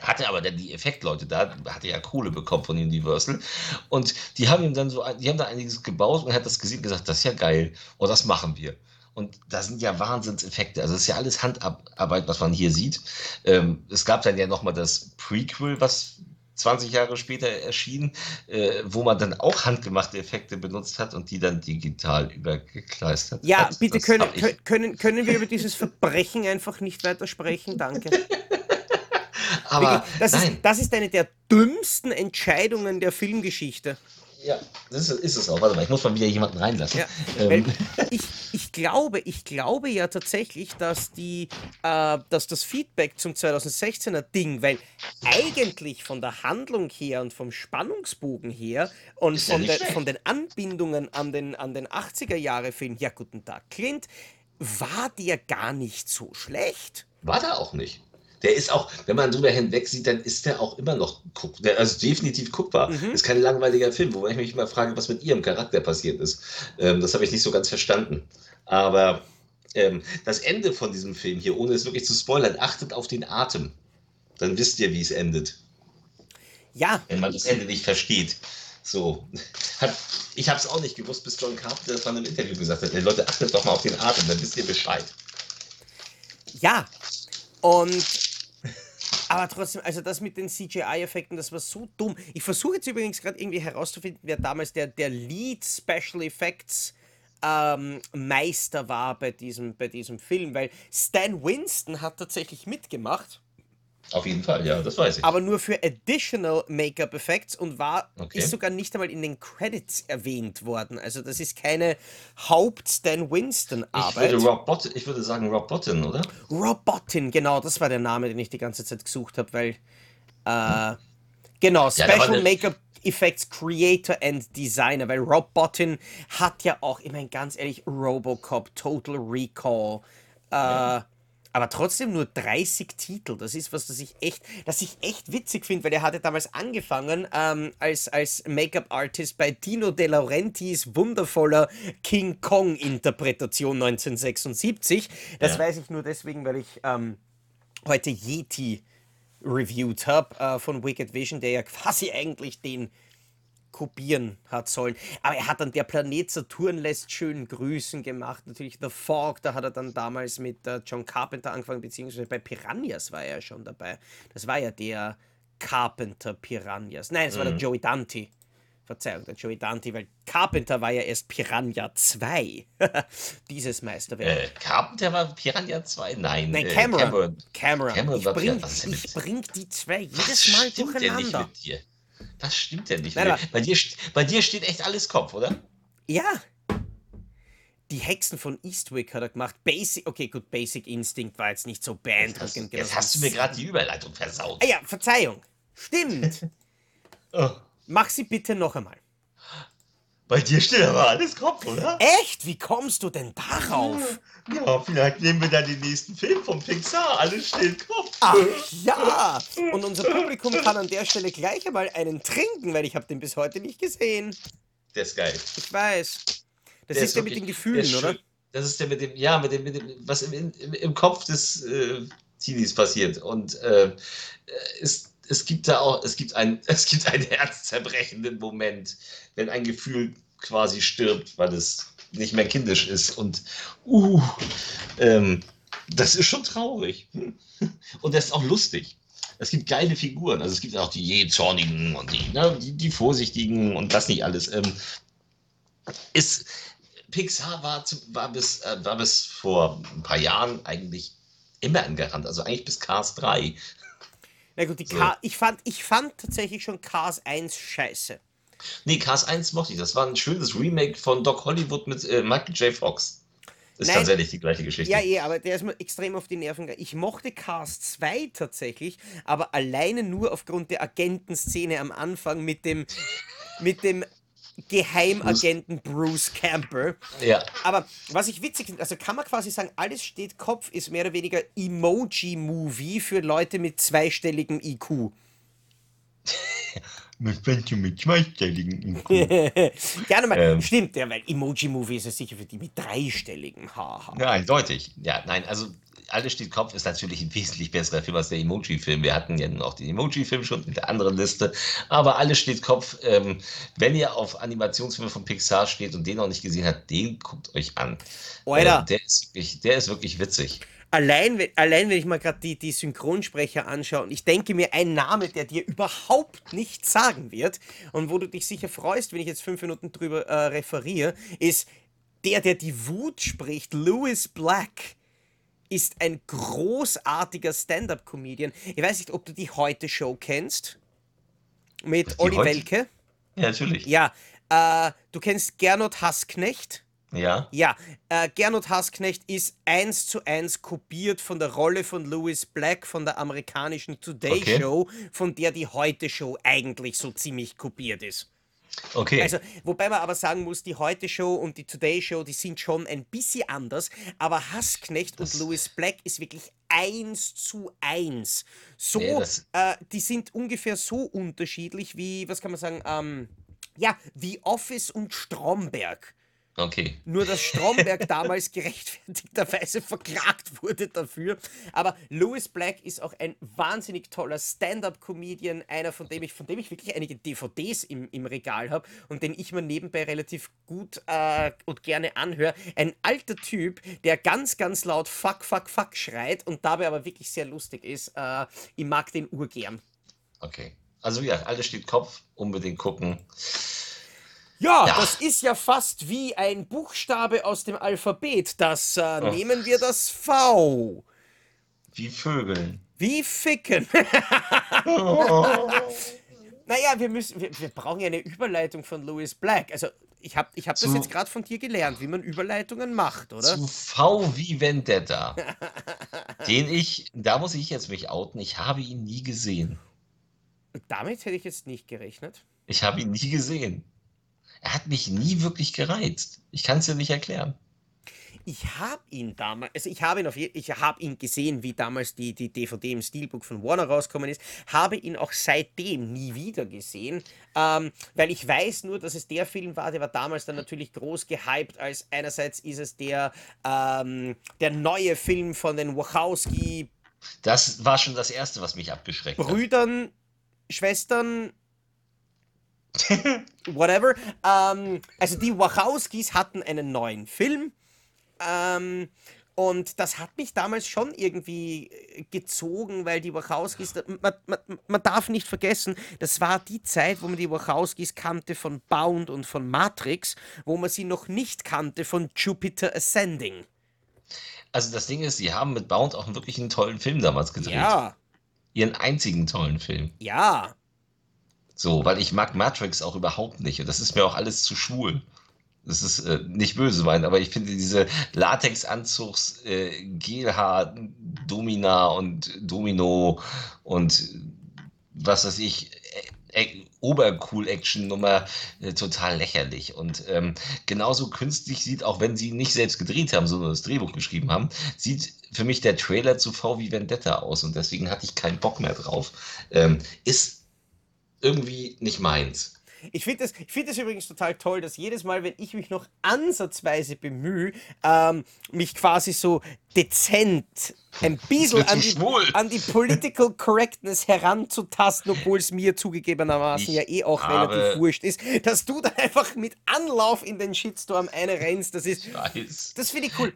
Hatte aber dann die Effektleute da, hatte ja Kohle bekommen von Universal. Und die haben ihm dann so, die haben da einiges gebaut und er hat das gesehen und gesagt, das ist ja geil. Und das machen wir. Und da sind ja Wahnsinnseffekte. Also es ist ja alles Handarbeit, was man hier sieht. Ähm, es gab dann ja nochmal das Prequel, was 20 Jahre später erschien, äh, wo man dann auch handgemachte Effekte benutzt hat und die dann digital übergekleistert ja, hat. Ja, bitte können, können, können wir über dieses Verbrechen einfach nicht weiter sprechen? Danke. (laughs) Aber das, nein. Ist, das ist eine der dümmsten Entscheidungen der Filmgeschichte. Ja, das ist, ist, es auch. Warte mal, ich muss mal wieder jemanden reinlassen. Ja, ähm. ich, ich, glaube, ich glaube ja tatsächlich, dass, die, äh, dass das Feedback zum 2016er Ding, weil eigentlich von der Handlung her und vom Spannungsbogen her und von, der, von, den Anbindungen an den, an den 80er-Jahre-Film, ja, guten Tag, Clint, war der gar nicht so schlecht. War der auch nicht. Der ist auch, wenn man drüber hinweg sieht, dann ist der auch immer noch guck, der, also definitiv guckbar. Mhm. Ist kein langweiliger Film, wobei ich mich immer frage, was mit ihrem Charakter passiert ist. Ähm, das habe ich nicht so ganz verstanden. Aber ähm, das Ende von diesem Film hier, ohne es wirklich zu spoilern, achtet auf den Atem. Dann wisst ihr, wie es endet. Ja. Wenn man das Ende nicht versteht. So. Hat, ich habe es auch nicht gewusst, bis John Carpenter das von einem Interview gesagt hat. Hey, Leute, achtet doch mal auf den Atem, dann wisst ihr Bescheid. Ja. Und aber trotzdem, also das mit den CGI-Effekten, das war so dumm. Ich versuche jetzt übrigens gerade irgendwie herauszufinden, wer damals der, der Lead Special Effects ähm, Meister war bei diesem, bei diesem Film, weil Stan Winston hat tatsächlich mitgemacht. Auf jeden Fall, ja, das weiß ich. Aber nur für Additional Make-up Effects und war okay. ist sogar nicht einmal in den Credits erwähnt worden. Also das ist keine Haupt-Stan Winston-Arbeit. Ich, würde ich würde sagen Rob Bottin, oder? Rob Bottin, genau, das war der Name, den ich die ganze Zeit gesucht habe, weil äh, genau, Special ja, Make-up Effects Creator and Designer, weil Rob Bottin hat ja auch, ich meine ganz ehrlich, Robocop, Total Recall, äh, ja aber trotzdem nur 30 Titel. Das ist was, das ich echt, das ich echt witzig finde, weil er hatte damals angefangen ähm, als, als Make-up-Artist bei Dino De Laurentiis wundervoller King Kong-Interpretation 1976. Das ja. weiß ich nur deswegen, weil ich ähm, heute Yeti reviewed habe äh, von Wicked Vision, der ja quasi eigentlich den kopieren hat sollen. Aber er hat dann der Planet Saturn lässt schön grüßen gemacht. Natürlich The Fog, da hat er dann damals mit äh, John Carpenter angefangen, beziehungsweise bei Piranhas war er schon dabei. Das war ja der Carpenter Piranhas. Nein, mhm. war der mhm. Joey Dante. Verzeihung, der Joey Dante, weil Carpenter war ja erst Piranha 2. (laughs) Dieses Meisterwerk. Äh, Carpenter war Piranha 2? Nein. Nein, äh, Cameron. Cameron. Cameron. Cameron ich, bring, ich bring die zwei jedes Mal durcheinander. Nicht mit dir? Das stimmt ja nicht. Nein, bei, dir, bei dir steht echt alles Kopf, oder? Ja. Die Hexen von Eastwick hat er gemacht. Basic, okay, gut, Basic Instinct war jetzt nicht so beeindruckend. Jetzt, hast du mir gerade die Überleitung versaut. Ah ja, Verzeihung. Stimmt. (laughs) oh. Mach sie bitte noch einmal. Bei dir steht aber alles Kopf, oder? Echt? Wie kommst du denn darauf? Ja, vielleicht nehmen wir dann den nächsten Film vom Pixar. Alles steht Kopf. Ach ja. Und unser Publikum kann an der Stelle gleich einmal einen trinken, weil ich habe den bis heute nicht gesehen. Der ist geil. Ich weiß. Das der ist, der mit den Gefühlen, oder? Das ist der mit dem, ja, mit dem, mit dem was im, im, im Kopf des äh, Teenies passiert. Und äh, ist es gibt da auch, es gibt, ein, (laughs) es gibt einen herzzerbrechenden Moment, wenn ein Gefühl quasi stirbt, weil es nicht mehr kindisch ist. Und uh, ähm, das ist schon traurig. (laughs) Und das ist auch lustig. Es gibt geile Figuren. Also es gibt auch die je zornigen und die, ne, die, die vorsichtigen und das nicht alles. Ähm, ist, Pixar war, zu, war, bis, äh, war bis vor ein paar Jahren eigentlich immer ein Garant. Also eigentlich bis Cars 3 na gut, die so. K ich, fand, ich fand tatsächlich schon Cars 1 scheiße. Nee, Cars 1 mochte ich. Das war ein schönes Remake von Doc Hollywood mit äh, Michael J. Fox. Ist Nein, tatsächlich die gleiche Geschichte. Ja, eh, aber der ist mir extrem auf die Nerven gegangen. Ich mochte Cars 2 tatsächlich, aber alleine nur aufgrund der Agentenszene am Anfang mit dem, mit dem Geheimagenten Bruce Camper. Ja. Aber was ich witzig finde, also kann man quasi sagen, alles steht Kopf ist mehr oder weniger Emoji-Movie für Leute mit zweistelligem IQ. Was (laughs) fändest du mit zweistelligen IQ? Gerne (laughs) mal. Ähm. Stimmt, ja, weil Emoji-Movie ist ja sicher für die mit dreistelligen Haha. Ja, eindeutig. Ja, nein, also alles steht Kopf ist natürlich ein wesentlich besserer Film als der Emoji-Film. Wir hatten ja noch den Emoji-Film schon in der anderen Liste. Aber alles steht Kopf. Ähm, wenn ihr auf Animationsfilme von Pixar steht und den noch nicht gesehen habt, den guckt euch an. Alter. Äh, der, ist wirklich, der ist wirklich witzig. Allein, wenn- allein wenn ich mal gerade die, die Synchronsprecher anschaue und ich denke mir ein Name, der dir überhaupt nichts sagen wird und wo du dich sicher freust, wenn ich jetzt fünf Minuten drüber äh, referiere, ist der, der die Wut spricht, Louis Black, ist ein großartiger Stand-up-Comedian. Ich weiß nicht, ob du die Heute-Show kennst mit Olli Heute- Welke. Ja, natürlich. Ja, äh, du kennst Gernot Hassknecht. Ja. Ja, äh, Gernot Hassknecht ist eins zu eins kopiert von der Rolle von Louis Black von der amerikanischen Today Okay. Show, von der die Heute Show eigentlich so ziemlich kopiert ist. Okay. Also, wobei man aber sagen muss, die Heute Show und die Today Show, die sind schon ein bisschen anders, aber Hassknecht und Das- Louis Black ist wirklich eins zu eins. So, Nee, äh, die sind ungefähr so unterschiedlich wie, was kann man sagen, ähm, ja, The Office und Stromberg. Okay. Nur dass Stromberg (laughs) damals gerechtfertigterweise verklagt wurde dafür. Aber Louis Black ist auch ein wahnsinnig toller Stand-up-Comedian, einer von dem ich, von dem ich wirklich einige DVDs im, im Regal habe und den ich mir nebenbei relativ gut äh, und gerne anhöre. Ein alter Typ, der ganz, ganz laut Fuck, fuck, fuck schreit und dabei aber wirklich sehr lustig ist. Äh, ich mag den urgern. Okay. Also ja, alles steht Kopf. Unbedingt gucken. Ja, Ja. das ist ja fast wie ein Buchstabe aus dem Alphabet. Das äh, Oh. nehmen wir das V. Wie Vögeln. Wie ficken. (laughs) naja, wir müssen, wir, wir brauchen ja eine Überleitung von Louis Black. Also ich habe ich hab das jetzt gerade von dir gelernt, wie man Überleitungen macht, oder? Zu V wie Vendetta. (laughs) den ich, da muss ich jetzt mich outen, ich habe ihn nie gesehen. Damit hätte ich jetzt nicht gerechnet. Ich habe ihn nie gesehen. Er hat mich nie wirklich gereizt. Ich kann es dir nicht erklären. Ich habe ihn damals, also ich habe ihn auf ich habe ihn gesehen, wie damals die, die DVD im Steelbook von Warner rausgekommen ist, habe ihn auch seitdem nie wieder gesehen, ähm, weil ich weiß nur, dass es der Film war, der war damals dann natürlich groß gehypt, als einerseits ist es der, ähm, der neue Film von den Wachowski Das war schon das Erste, was mich abgeschreckt hat. Brüdern, Schwestern, (laughs) whatever. Ähm, also die Wachowskis hatten einen neuen Film. Ähm, und das hat mich damals schon irgendwie äh, gezogen, weil die Wachowskis, man, man, man darf nicht vergessen, das war die Zeit, wo man die Wachowskis kannte von Bound und von Matrix, wo man sie noch nicht kannte von Jupiter Ascending. Also das Ding ist, sie haben mit Bound auch wirklich einen tollen Film damals gedreht. Ja, Ihren einzigen tollen Film. ja. So, weil ich mag Matrix auch überhaupt nicht und das ist mir auch alles zu schwul. Das ist äh, nicht böse meinen, aber ich finde diese Latexanzugs, äh, Gelhaar, Domina und Domino und was weiß ich, äh, äh, Obercool-Action-Nummer äh, total lächerlich. Und ähm, genauso künstlich sieht, auch wenn sie nicht selbst gedreht haben, sondern das Drehbuch geschrieben haben, sieht für mich der Trailer zu V wie Vendetta aus und deswegen hatte ich keinen Bock mehr drauf. Ähm, ist irgendwie nicht meins. Ich finde das, ich find das übrigens total toll, dass jedes Mal, wenn ich mich noch ansatzweise bemühe, ähm, mich quasi so dezent ein (laughs) bisschen an die, an die Political Correctness heranzutasten, obwohl es mir zugegebenermaßen Ich ja eh auch relativ wurscht ist, dass du dann (laughs) einfach mit Anlauf in den Shitstorm eine rennst, das ist, Ich weiß. das finde ich cool.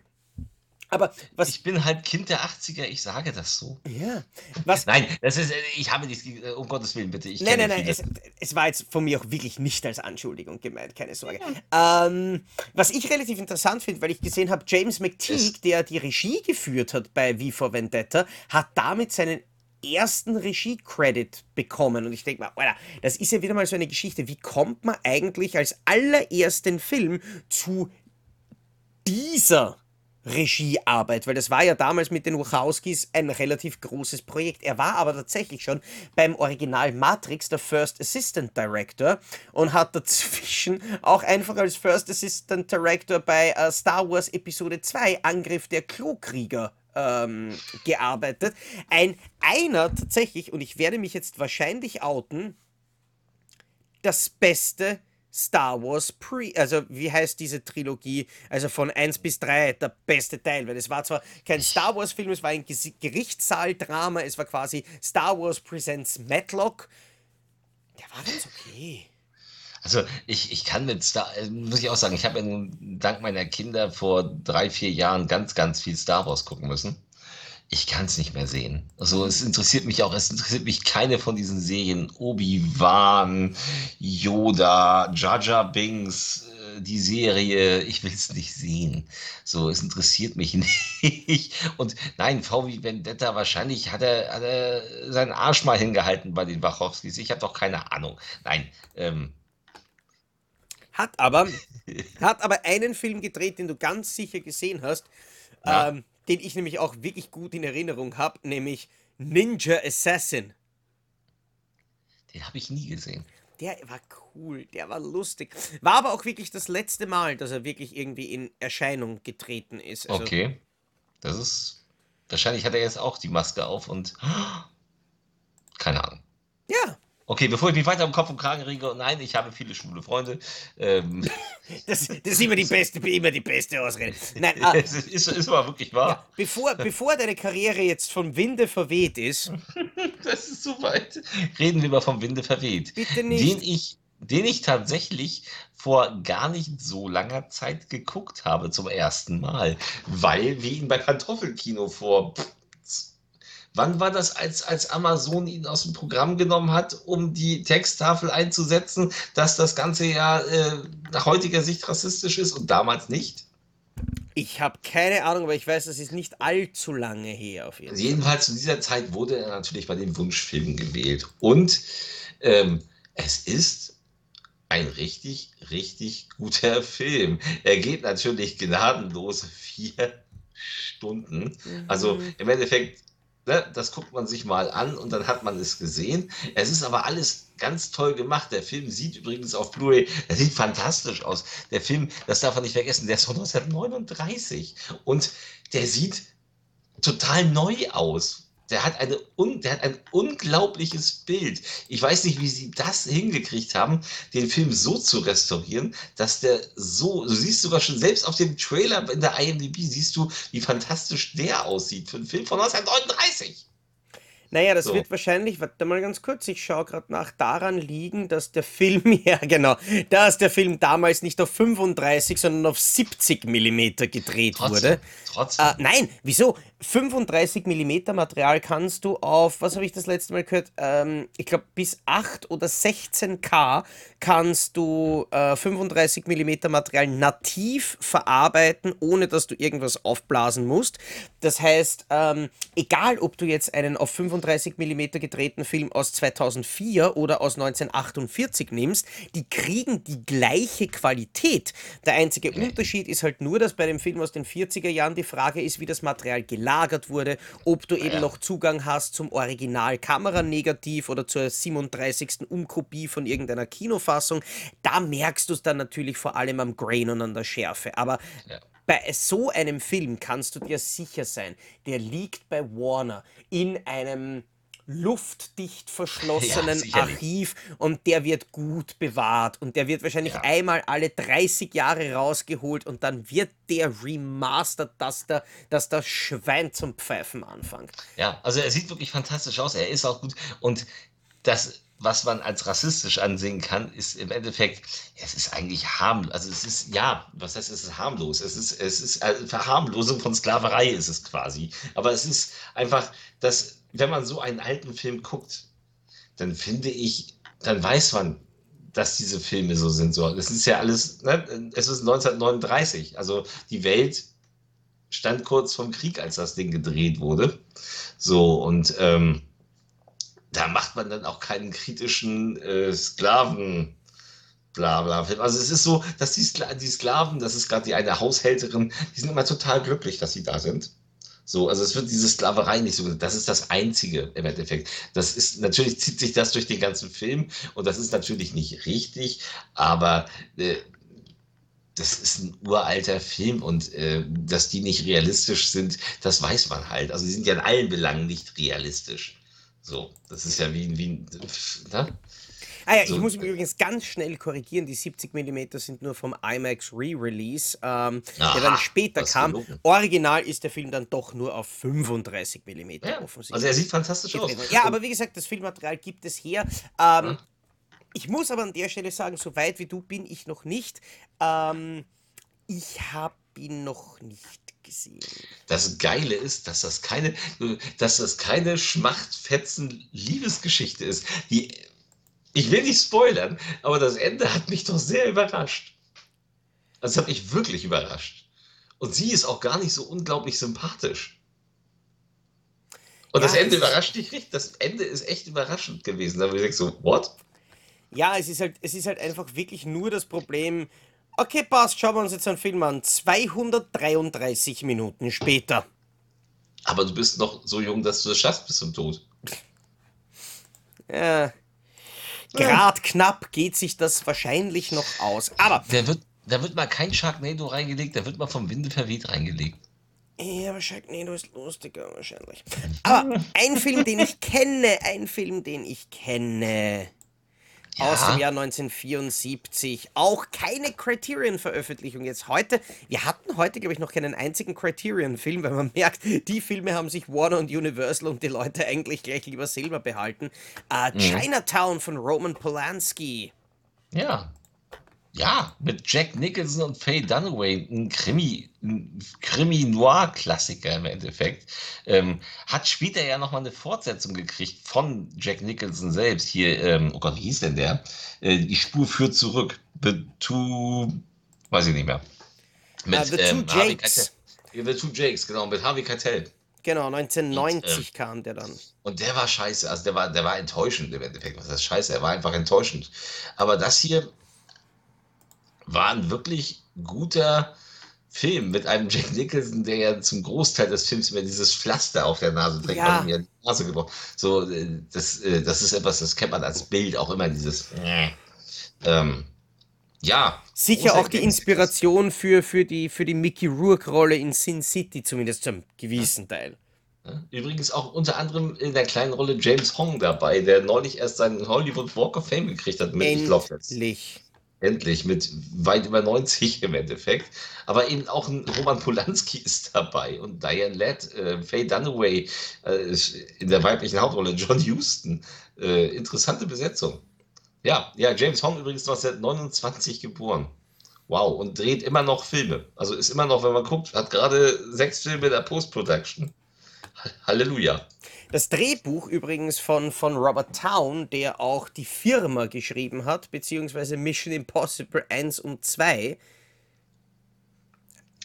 Aber was, Ich bin halt Kind der 80er, ich sage das so. ja, was, Nein, das ist, ich habe nichts, um Gottes Willen, bitte. Ich Nein, nein, nein, es, es war jetzt von mir auch wirklich nicht als Anschuldigung gemeint, keine Sorge. Ähm, was ich relativ interessant finde, weil ich gesehen habe, James McTeague, Es- der die Regie geführt hat bei V for Vendetta, hat damit seinen ersten Regie-Credit bekommen. Und ich denke mal, Alter, das ist ja wieder mal so eine Geschichte. Wie kommt man eigentlich als allerersten Film zu dieser Regiearbeit, weil das war ja damals mit den Wachowskis ein relativ großes Projekt. Er war aber tatsächlich schon beim Original Matrix der First Assistant Director und hat dazwischen auch einfach als First Assistant Director bei äh, Star Wars Episode 2 Angriff der Klokrieger ähm, gearbeitet. Ein einer tatsächlich, und ich werde mich jetzt wahrscheinlich outen, das beste Star Wars Pre, also wie heißt diese Trilogie? Also von 1 bis 3 der beste Teil, weil es war zwar kein Star Wars Film, es war ein Gerichtssaal-Drama, es war quasi Star Wars Presents Matlock. Der war ganz okay. Also ich, ich kann mit Star, äh, muss ich auch sagen, ich habe dank meiner Kinder vor drei, vier Jahren ganz, ganz viel Star Wars gucken müssen. Ich kann es nicht mehr sehen. Also es interessiert mich auch, es interessiert mich keine von diesen Serien. Obi-Wan, Yoda, Jar Binks, äh, die Serie, ich will es nicht sehen. So, es interessiert mich (laughs) nicht. Und nein, VW Vendetta, wahrscheinlich hat er, hat er seinen Arsch mal hingehalten bei den Wachowskis. Ich habe doch keine Ahnung. Nein, ähm, hat aber, (laughs) hat aber einen Film gedreht, den du ganz sicher gesehen hast, ja. ähm, den ich nämlich auch wirklich gut in Erinnerung habe, nämlich Ninja Assassin. Den habe ich nie gesehen. Der war cool, der war lustig. War aber auch wirklich das letzte Mal, dass er wirklich irgendwie in Erscheinung getreten ist. Also, okay. Das ist. Wahrscheinlich hat er jetzt auch die Maske auf und. (gasps) Keine Ahnung. Ja, Okay, bevor ich mich weiter im Kopf und Kragen rege, nein, ich habe viele schwule Freunde. Ähm. (laughs) Das, das, ist immer die beste, immer die beste Ausrede. Nein, (laughs) ah, es ist, ist aber wirklich wahr. Ja, bevor, bevor deine Karriere jetzt vom Winde verweht ist. (laughs) das ist so weit. Reden wir mal vom Winde verweht. Bitte nicht. Den ich, den ich tatsächlich vor gar nicht so langer Zeit geguckt habe zum ersten Mal, weil wir ihn bei Kartoffelkino vor Wann war das, als, als Amazon ihn aus dem Programm genommen hat, um die Texttafel einzusetzen, dass das Ganze ja äh, nach heutiger Sicht rassistisch ist und damals nicht? Ich habe keine Ahnung, aber ich weiß, das ist nicht allzu lange her auf jeden Fall. Jedenfalls zu dieser Zeit wurde er natürlich bei den Wunschfilmen gewählt. Und ähm, es ist ein richtig, richtig guter Film. Er geht natürlich gnadenlos (laughs) vier Stunden. Also mhm. im Endeffekt das guckt man sich mal an und dann hat man es gesehen. Es ist aber alles ganz toll gemacht. Der Film sieht übrigens auf Blu-ray, der sieht fantastisch aus. Der Film, das darf man nicht vergessen, der ist von 1939 und der sieht total neu aus. Der hat, eine der hat ein unglaubliches Bild. Ich weiß nicht, wie sie das hingekriegt haben, den Film so zu restaurieren, dass der so, du siehst sogar schon selbst auf dem Trailer in der IMDb, siehst du, wie fantastisch der aussieht für einen Film von 1939. Naja, das so. wird wahrscheinlich, warte mal ganz kurz, ich schaue gerade nach, daran liegen, dass der Film, (laughs) ja genau, dass der Film damals nicht auf 35, sondern auf 70 Millimeter gedreht trotzdem, wurde. Trotzdem. Äh, nein, wieso? 35 mm Material kannst du auf, was habe ich das letzte Mal gehört? Ähm, ich glaube, bis 8 oder 16K kannst du äh, 35 mm Material nativ verarbeiten, ohne dass du irgendwas aufblasen musst. Das heißt, ähm, egal ob du jetzt einen auf 35 mm gedrehten Film aus 2004 oder aus 1948 nimmst, die kriegen die gleiche Qualität. Der einzige Unterschied ist halt nur, dass bei dem Film aus den 40er Jahren die Frage ist, wie das Material gelangt gelagert wurde, ob du eben ja. noch Zugang hast zum Original Kameranegativ oder zur 37. Umkopie von irgendeiner Kinofassung. Da merkst du es dann natürlich vor allem am Grain und an der Schärfe. Aber ja. Bei so einem Film kannst du dir sicher sein, der liegt bei Warner in einem luftdicht (laughs) verschlossenen ja, Archiv und der wird gut bewahrt und der wird wahrscheinlich ja. einmal alle 30 Jahre rausgeholt und dann wird der remastert, dass, der, dass das Schwein zum Pfeifen anfängt. Ja, also er sieht wirklich fantastisch aus, er ist auch gut und das was man als rassistisch ansehen kann, ist im Endeffekt, es ist eigentlich harmlos. Also es ist, ja, was heißt, es ist harmlos. Es ist, es ist eine Verharmlosung von Sklaverei ist es quasi. Aber es ist einfach, dass wenn man so einen alten Film guckt, dann finde ich, dann weiß man, dass diese Filme so sind. Das ist ja alles, ne? es ist 1939. Also die Welt stand kurz vom Krieg, als das Ding gedreht wurde. So, und ähm, da macht man dann auch keinen kritischen äh, Sklaven. Bla bla. Also es ist so, dass die, Skla die Sklaven, das ist gerade die eine Haushälterin, die sind immer total glücklich, dass sie da sind. So, also es wird diese Sklaverei nicht so, das ist das Einzige im Endeffekt. Das ist, natürlich zieht sich das durch den ganzen Film und das ist natürlich nicht richtig, aber äh, das ist ein uralter Film und äh, dass die nicht realistisch sind, das weiß man halt. Also die sind ja in allen Belangen nicht realistisch. So, das ist ja wie, wie ne? Ah ja, ich muss mich übrigens ganz schnell korrigieren. Die 70 mm sind nur vom IMAX Re-Release, ähm, der dann später kam. gelogen. Original ist der Film dann doch nur auf 35 mm Ja, offensichtlich. also er sieht fantastisch aus. Ja, aber wie gesagt, das Filmmaterial gibt es her. Ähm, ich muss aber an der Stelle sagen, so weit wie du bin ich noch nicht. Ähm, ich habe ihn noch nicht gesehen. Das Geile ist, dass das keine, dass das keine schmachtfetzen Liebesgeschichte ist. Die, ich will nicht spoilern, aber das Ende hat mich doch sehr überrascht. Das hat mich wirklich überrascht. Und sie ist auch gar nicht so unglaublich sympathisch. Und Ja, das Ende überrascht dich richtig. Das Ende ist echt überraschend gewesen. Da habe ich gesagt so, what? Ja, es ist halt, es ist halt einfach wirklich nur das Problem. Okay, passt, schauen wir uns jetzt einen Film an. 233 Minuten später. Aber du bist noch so jung, dass du das schaffst bis zum Tod. Ja. Grad knapp geht sich das wahrscheinlich noch aus. Aber, Da wird, da wird mal kein Sharknado reingelegt, da wird mal vom Winde verweht reingelegt. ja, aber Sharknado ist lustiger wahrscheinlich. Aber ein Film, den ich kenne, ein Film, den ich kenne. Aus Ja. dem Jahr 1974. Auch keine Criterion-Veröffentlichung jetzt heute. Wir hatten heute, glaube ich, noch keinen einzigen Criterion-Film, weil man (laughs) merkt, die Filme haben sich Warner und Universal und die Leute eigentlich gleich lieber selber behalten. Äh, Chinatown von Roman Polanski. Ja. Ja, mit Jack Nicholson und Faye Dunaway, ein Krimi, ein Krimi-Noir-Klassiker im Endeffekt. Ähm, hat später ja nochmal eine Fortsetzung gekriegt von Jack Nicholson selbst. Hier, ähm, oh Gott, wie hieß denn der? Äh, die Spur führt zurück. The Two, weiß ich nicht mehr. Ah, The Two Harvey Jakes. The Two Jakes, genau, mit Harvey Keitel. Genau, 1990 Und, ähm, kam der dann. Und der war scheiße. Also der war, der war enttäuschend im Endeffekt. Was heißt scheiße? Er war einfach enttäuschend. Aber das hier war ein wirklich guter Film mit einem Jack Nicholson, der ja zum Großteil des Films immer dieses Pflaster auf der Nase trägt, Ja. ja die Nase gebrochen. So, äh, das, äh, das ist etwas, das kennt man als Bild auch immer, dieses. Ähm, ja. Sicher auch die. Inspiration für, für die, für die Mickey Rourke-Rolle in Sin City, zumindest zum gewissen Teil. Übrigens auch unter anderem in der kleinen Rolle James Hong dabei, der neulich erst seinen Hollywood Walk of Fame gekriegt hat mit, ich glaube, das Endlich. Mit weit über 90 im Endeffekt. Aber eben auch ein Roman Polanski (laughs) ist dabei und Diane Ladd, äh, Faye Dunaway äh, in der weiblichen Hauptrolle, John Huston. Äh, interessante Besetzung. Ja, ja, James Hong übrigens 1929 geboren. Wow, und dreht immer noch Filme. Also ist immer noch, wenn man guckt, hat gerade sechs Filme in der Post-Production. Halleluja. Das Drehbuch übrigens von, von Robert Town, der auch die Firma geschrieben hat, beziehungsweise Mission Impossible 1 und 2.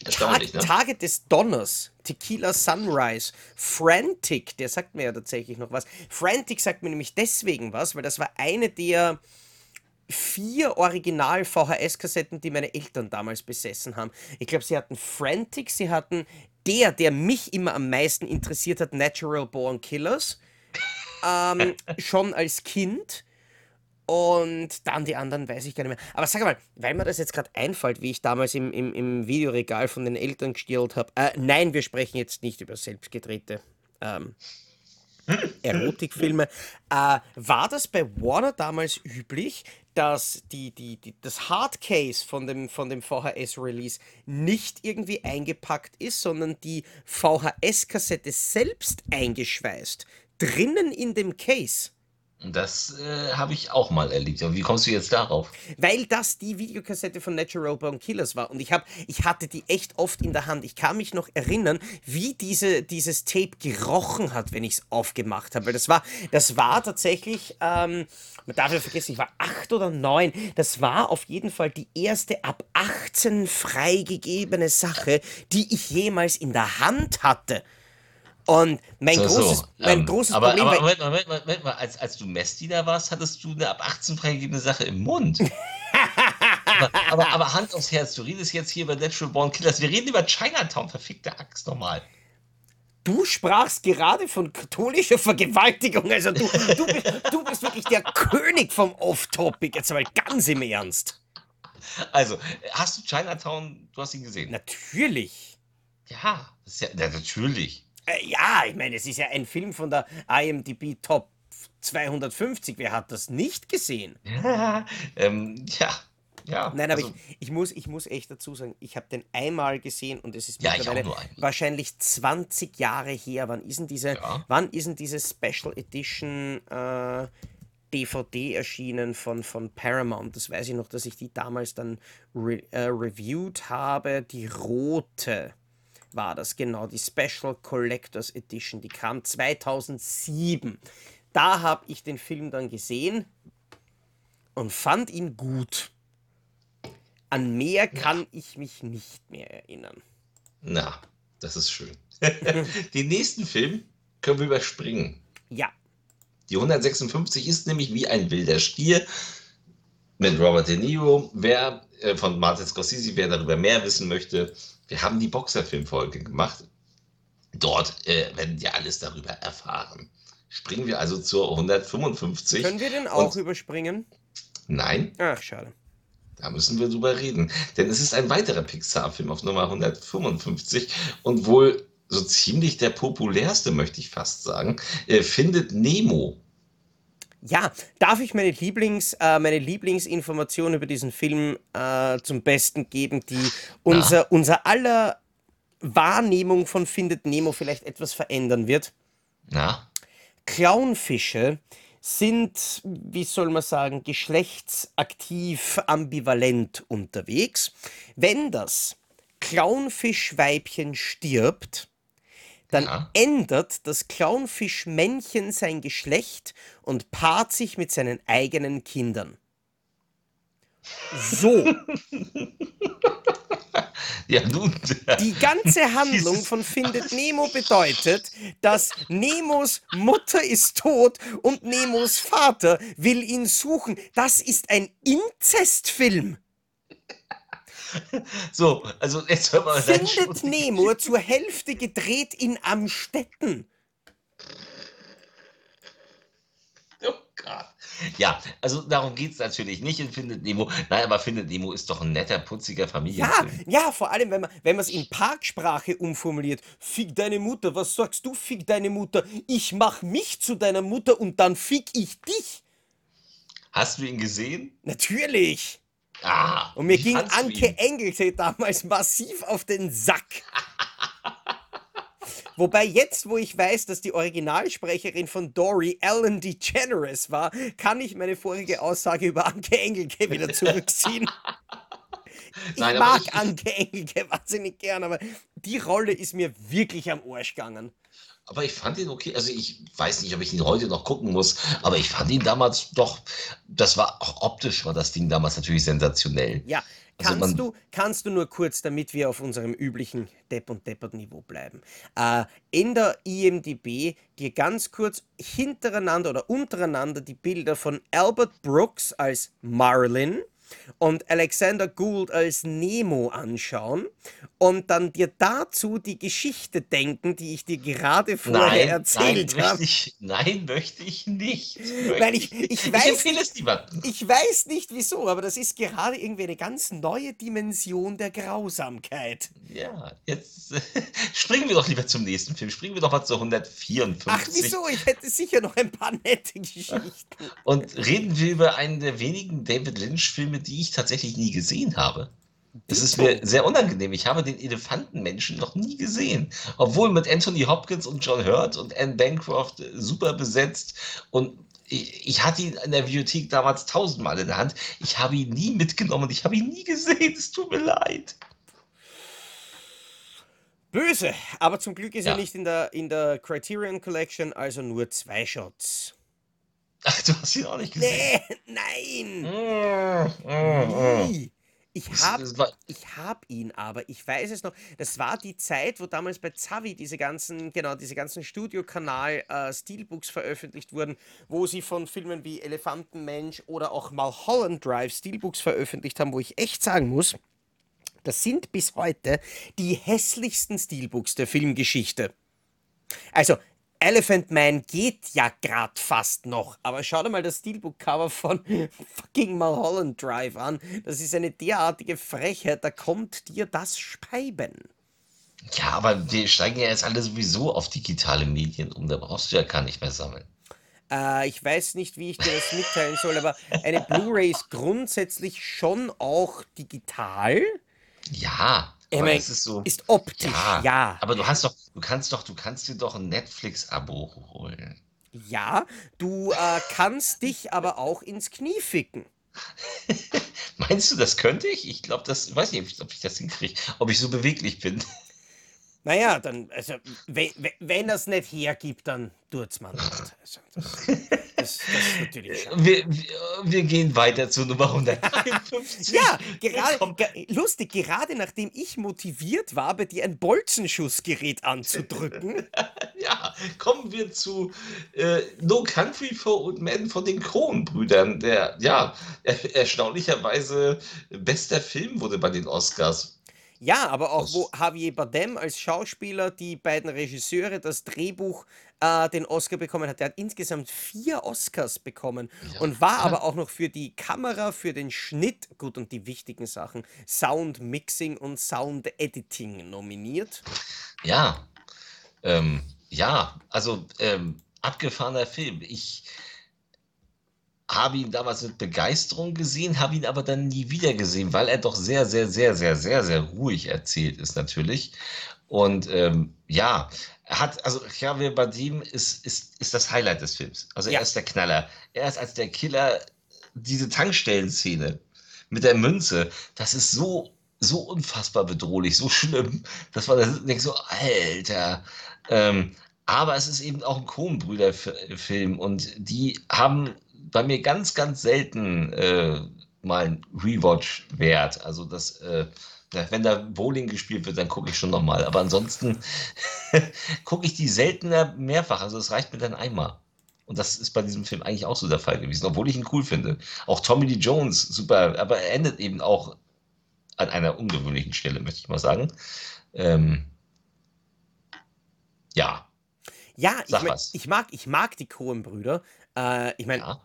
Tag, ne? Tage des Donners, Tequila Sunrise, Frantic, der sagt mir ja tatsächlich noch was. Frantic sagt mir nämlich deswegen was, weil das war eine der vier Original-VHS-Kassetten, die meine Eltern damals besessen haben. Ich glaube, sie hatten Frantic, sie hatten der, der mich immer am meisten interessiert hat, Natural Born Killers, ähm, (laughs) schon als Kind. Und dann die anderen weiß ich gar nicht mehr. Aber sag mal, weil mir das jetzt gerade einfällt, wie ich damals im, im, im Videoregal von den Eltern gestielt habe. Äh, nein, wir sprechen jetzt nicht über selbstgedrehte ähm, Erotikfilme. Äh, war das bei Warner damals üblich, dass die, die, die, das Hardcase von dem, von dem VHS-Release nicht irgendwie eingepackt ist, sondern die VHS-Kassette selbst eingeschweißt, drinnen in dem Case? Das äh, habe ich auch mal erlebt. Aber wie kommst du jetzt darauf? Weil das die Videokassette von Natural Born Killers war. Und ich, hab, ich hatte die echt oft in der Hand. Ich kann mich noch erinnern, wie diese, dieses Tape gerochen hat, wenn ich es aufgemacht habe. Weil das war, das war tatsächlich, ähm, man darf ja vergessen, ich war acht oder neun. Das war auf jeden Fall die erste ab 18 freigegebene Sache, die ich jemals in der Hand hatte. Und mein So, großes, so. mein Ähm, großes aber, Problem aber Moment, mal, Moment, mal, Moment mal, als, als du Messdiener warst, hattest du eine ab 18 freigegebene Sache im Mund. (laughs) aber, aber, aber Hand aufs Herz, du redest jetzt hier über Natural Born Killers. Wir reden über Chinatown, verfickte Axt nochmal. Du sprachst gerade von katholischer Vergewaltigung. Also du, du, bist, du bist wirklich der König vom Off-Topic. Jetzt mal ganz im Ernst. Also, hast du Chinatown, du hast ihn gesehen? Natürlich. Ja, ja, ja natürlich. Äh, ja, ich meine, es ist ja ein Film von der IMDb Top 250, wer hat das nicht gesehen? Ja, (laughs) ähm, ja, ja. Nein, aber Also, ich, ich muss, ich muss echt dazu sagen, ich habe den einmal gesehen und es ist ja, mittlerweile wahrscheinlich 20 Jahre her. Wann ist denn diese, Ja. wann ist denn diese Special Edition äh, DVD erschienen von, von Paramount? Das weiß ich noch, dass ich die damals dann re äh, reviewed habe. Die rote war das, genau, die Special Collectors Edition. Die kam 2007. Da habe ich den Film dann gesehen und fand ihn gut. An mehr kann ich mich nicht mehr erinnern. Na, das ist schön. (laughs) Den nächsten Film können wir überspringen. Ja, Die 156 ist nämlich wie ein wilder Stier mit Robert De Niro. Wer äh, von Martin Scorsese, wer darüber mehr wissen möchte, wir haben die Boxerfilmfolge gemacht. Dort äh, werden wir alles darüber erfahren. Springen wir also zur 155. können wir den auch überspringen? nein, Ach, schade. da müssen wir drüber reden. Denn es ist ein weiterer Pixar-Film auf Nummer 155 und wohl so ziemlich der populärste, möchte ich fast sagen. Äh, findet Nemo. Ja, darf ich meine Lieblings, äh, meine Lieblingsinformation über diesen Film äh, zum Besten geben, die unser, unser aller Wahrnehmung von Findet Nemo vielleicht etwas verändern wird? Na, Clownfische sind, wie soll man sagen, geschlechtsaktiv ambivalent unterwegs. Wenn das Clownfischweibchen stirbt, dann Ja. ändert das Clownfischmännchen sein Geschlecht und paart sich mit seinen eigenen Kindern. So, (laughs) ja nun. die ganze (laughs) Handlung von Findet Nemo bedeutet, dass Nemos Mutter ist tot und Nemos Vater will ihn suchen. Das ist ein Inzestfilm. (laughs) So, also jetzt hör mal dein Findet Nemo (laughs) zur Hälfte gedreht in Amstetten. Oh Gott. Ja, also darum geht es natürlich nicht in Findet Nemo. Nein, aber Findet Nemo ist doch ein netter, putziger Ja, Familienfilm. ja, vor allem, wenn man wenn es in Parksprache umformuliert. Fick deine Mutter, was sagst du, fick deine Mutter? Ich mach mich zu deiner Mutter und dann fick ich dich. Hast du ihn gesehen? Natürlich. Ah, Und mir ging Anke? Engelke damals massiv auf den Sack. Wobei jetzt, wo ich weiß, dass die Originalsprecherin von Dory Ellen DeGeneres war, kann ich meine vorige Aussage über Anke Engelke wieder zurückziehen. (laughs) Ich Nein, aber mag ich- ich- Anke Engelke (laughs) wahnsinnig gern, aber die Rolle ist mir wirklich am Arsch gegangen. Aber ich fand ihn okay. Also ich weiß nicht, ob ich ihn heute noch gucken muss, aber ich fand ihn damals doch, das war auch optisch war das Ding damals natürlich sensationell. Ja, Also kannst, man- du, kannst du nur kurz, damit wir auf unserem üblichen Depp- und Deppert-Niveau bleiben, äh, in der IMDB dir ganz kurz hintereinander oder untereinander die Bilder von Albert Brooks als Marlin und Alexander Gould als Nemo anschauen und dann dir dazu die Geschichte denken, die ich dir gerade vorher Nein, erzählt habe. ich, nein, möchte ich nicht. Möchte Weil ich- ich ich weiß- empfehle es niemandem. Ich weiß nicht wieso, aber das ist gerade irgendwie eine ganz neue Dimension der Grausamkeit. Ja, jetzt äh, (laughs) springen wir doch lieber zum nächsten Film. Springen wir doch mal zu 154. Ach, wieso? Ich hätte sicher noch ein paar nette (laughs) Geschichten. Und reden wir über einen der wenigen David Lynch-Filme, die ich tatsächlich nie gesehen habe. Es ist mir sehr unangenehm. Ich habe den Elefantenmenschen noch nie gesehen. Obwohl mit Anthony Hopkins und John Hurt und Anne Bancroft äh, super besetzt. Und ich, ich hatte ihn in der Bibliothek damals tausendmal in der Hand. Ich habe ihn nie mitgenommen und ich habe ihn nie gesehen. Es tut mir leid. Böse, aber zum Glück ist er Ja. nicht in der, in der Criterion Collection, also nur zwei Shots. Ach, du hast ihn auch nicht gesehen. Nee, nein! Mm, mm, mm. Nie. Ich habe ich hab ihn aber, ich weiß es noch, das war die Zeit, wo damals bei Zavi diese ganzen, genau, diese ganzen Studiokanal äh, Steelbooks veröffentlicht wurden, wo sie von Filmen wie Elefantenmensch oder auch Mulholland Drive Steelbooks veröffentlicht haben, wo ich echt sagen muss, das sind bis heute die hässlichsten Steelbooks der Filmgeschichte. Also, Elephant Man geht ja grad fast noch, aber schau dir mal das Steelbook-Cover von (laughs) fucking Mulholland Drive an. Das ist eine derartige Frechheit, da kommt dir das Speiben. Ja, aber wir steigen ja jetzt alle sowieso auf digitale Medien um. Da brauchst du ja gar nicht mehr sammeln. Äh, ich weiß nicht, wie ich dir das mitteilen soll, aber eine Blu-ray ist grundsätzlich schon auch digital. Ja, Ich aber mein, das ist so. ist optisch, Ja, ja. aber du hast doch, du kannst doch, du kannst dir doch ein Netflix-Abo holen. Ja, du äh, kannst dich aber auch ins Knie ficken. (laughs) Meinst du, das könnte ich? Ich glaube, das, ich weiß nicht, ob ich das hinkriege, ob ich so beweglich bin. Naja, (laughs) dann, also, wenn, wenn, wenn das nicht hergibt, dann tut's man nicht. Also, (laughs) das, das, ist natürlich schade. Wir, wir, wir gehen weiter zu Nummer (laughs) 153. Ja, gerade, lustig, gerade nachdem ich motiviert war, bei dir ein Bolzenschussgerät anzudrücken. (laughs) Ja, kommen wir zu äh, No Country for Old Men von den Coen-Brüdern, der, ja, er, erstaunlicherweise bester Film wurde bei den Oscars. Ja, aber auch wo Javier Bardem als Schauspieler, die beiden Regisseure, das Drehbuch äh, den Oscar bekommen hat. Der hat insgesamt vier Oscars bekommen Ja. und war aber auch noch für die Kamera, für den Schnitt, gut und die wichtigen Sachen, Sound Mixing und Sound Editing nominiert. Ja, ähm, ja, also ähm, abgefahrener Film. Ich habe ihn damals mit Begeisterung gesehen, habe ihn aber dann nie wieder gesehen, weil er doch sehr, sehr, sehr, sehr, sehr, sehr ruhig erzählt ist natürlich. Und ähm, ja, hat, also Javier Bardem ist, ist, ist das Highlight des Films. Also Ja. er ist der Knaller. Er ist als der Killer diese Tankstellenszene mit der Münze. Das ist so, so unfassbar bedrohlich, so schlimm, dass man da denkt so, Alter. Ähm, aber es ist eben auch ein Coen-Brüder-Film und die haben bei mir ganz, ganz selten äh, mal einen Rewatch-Wert. Also das, äh, wenn da Bowling gespielt wird, dann gucke ich schon nochmal. Aber ansonsten (laughs) gucke ich die seltener mehrfach. Also es reicht mir dann einmal. Und das ist bei diesem Film eigentlich auch so der Fall gewesen, obwohl ich ihn cool finde. Auch Tommy Lee Jones, super, aber er endet eben auch an einer ungewöhnlichen Stelle, möchte ich mal sagen. Ähm, ja, Ja, ich, mein, ich mag, ich mag die Coen-Brüder. Äh, ich meine, Ja,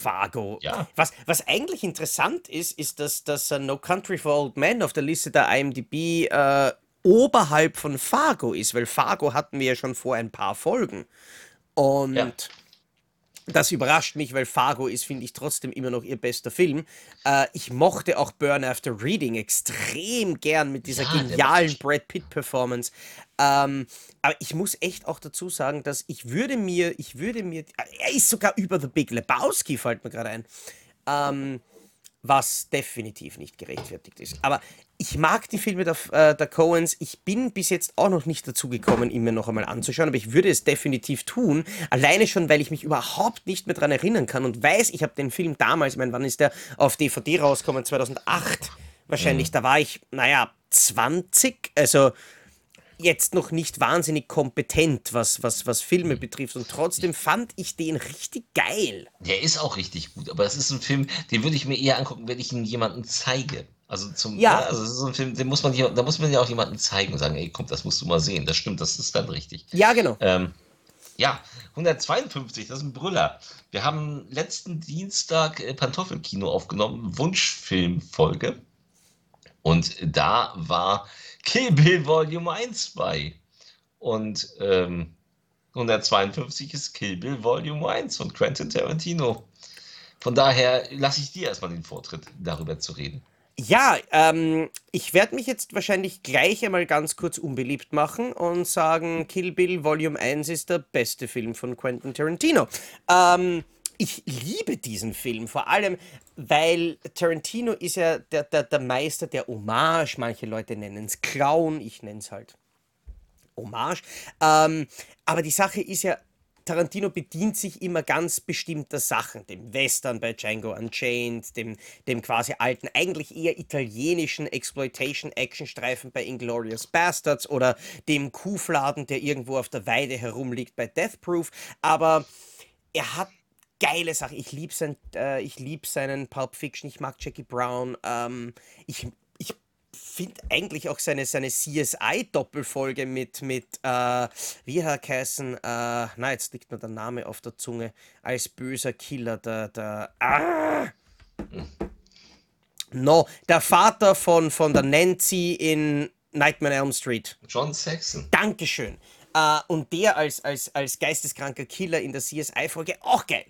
Fargo. ja. Was, was eigentlich interessant ist, ist, dass, dass äh, No Country for Old Men auf der Liste der IMDb äh, oberhalb von Fargo ist, weil Fargo hatten wir ja schon vor ein paar Folgen. Und Ja. Das überrascht mich, weil Fargo ist, finde ich, trotzdem immer noch ihr bester Film. Äh, ich mochte auch Burn After Reading extrem gern mit dieser Ja, genialen Brad Pitt-Performance. Ähm, aber ich muss echt auch dazu sagen, dass ich würde mir, ich würde mir, er ist sogar über The Big Lebowski, fällt mir gerade ein. Ähm, was definitiv nicht gerechtfertigt ist. Aber ich mag die Filme der, äh, der Coens. Ich bin bis jetzt auch noch nicht dazu gekommen, ihn mir noch einmal anzuschauen, aber ich würde es definitiv tun. Alleine schon, weil ich mich überhaupt nicht mehr daran erinnern kann und weiß, ich habe den Film damals, ich meine, wann ist der auf DVD rausgekommen? 2008 wahrscheinlich. Da war ich, naja, 20. Also jetzt noch nicht wahnsinnig kompetent, was, was, was Filme betrifft. Und trotzdem fand ich den richtig geil. Der ist auch richtig gut, aber es ist ein Film, den würde ich mir eher angucken, wenn ich ihn jemandem zeige. Also zum, Ja. ne, also so ein Film, den muss man, hier- da muss man ja auch jemandem zeigen und sagen, ey, komm, das musst du mal sehen. Das stimmt, das ist dann richtig. Ja, genau. Ähm, ja, 152, das ist ein Brüller. Wir haben letzten Dienstag äh, Pantoffelkino aufgenommen, Wunschfilmfolge. Und da war Kill Bill Volume 1 bei. Und ähm, 152 ist Kill Bill Volume 1 von Quentin Tarantino. Von daher lasse ich dir erstmal den Vortritt, darüber zu reden. Ja, ähm, ich werde mich jetzt wahrscheinlich gleich einmal ganz kurz unbeliebt machen und sagen, Kill Bill Volume 1 ist der beste Film von Quentin Tarantino. Ähm, ich liebe diesen Film, vor allem, weil Tarantino ist ja der, der, der Meister der Hommage. Manche Leute nennen es Clown, ich nenne es halt Hommage. Ähm, aber die Sache ist ja, Tarantino bedient sich immer ganz bestimmter Sachen, dem Western bei Django Unchained, dem, dem quasi alten, eigentlich eher italienischen Exploitation-Action-Streifen bei Inglorious Bastards oder dem Kuhfladen, der irgendwo auf der Weide herumliegt bei Death Proof. Aber er hat geile Sachen. Ich liebe sein, äh, lieb seinen Pulp Fiction, ich mag Jackie Brown. Ähm, ich finde eigentlich auch seine, seine CSI-Doppelfolge mit, mit äh, wie hat er geheißen? Äh, na, jetzt liegt mir der Name auf der Zunge. Als böser Killer, der, der, ah! No, der Vater von, von der Nancy in Nightmare Elm Street. John Saxon. Dankeschön. Äh, und der als, als, als geisteskranker Killer in der CSI-Folge auch geil.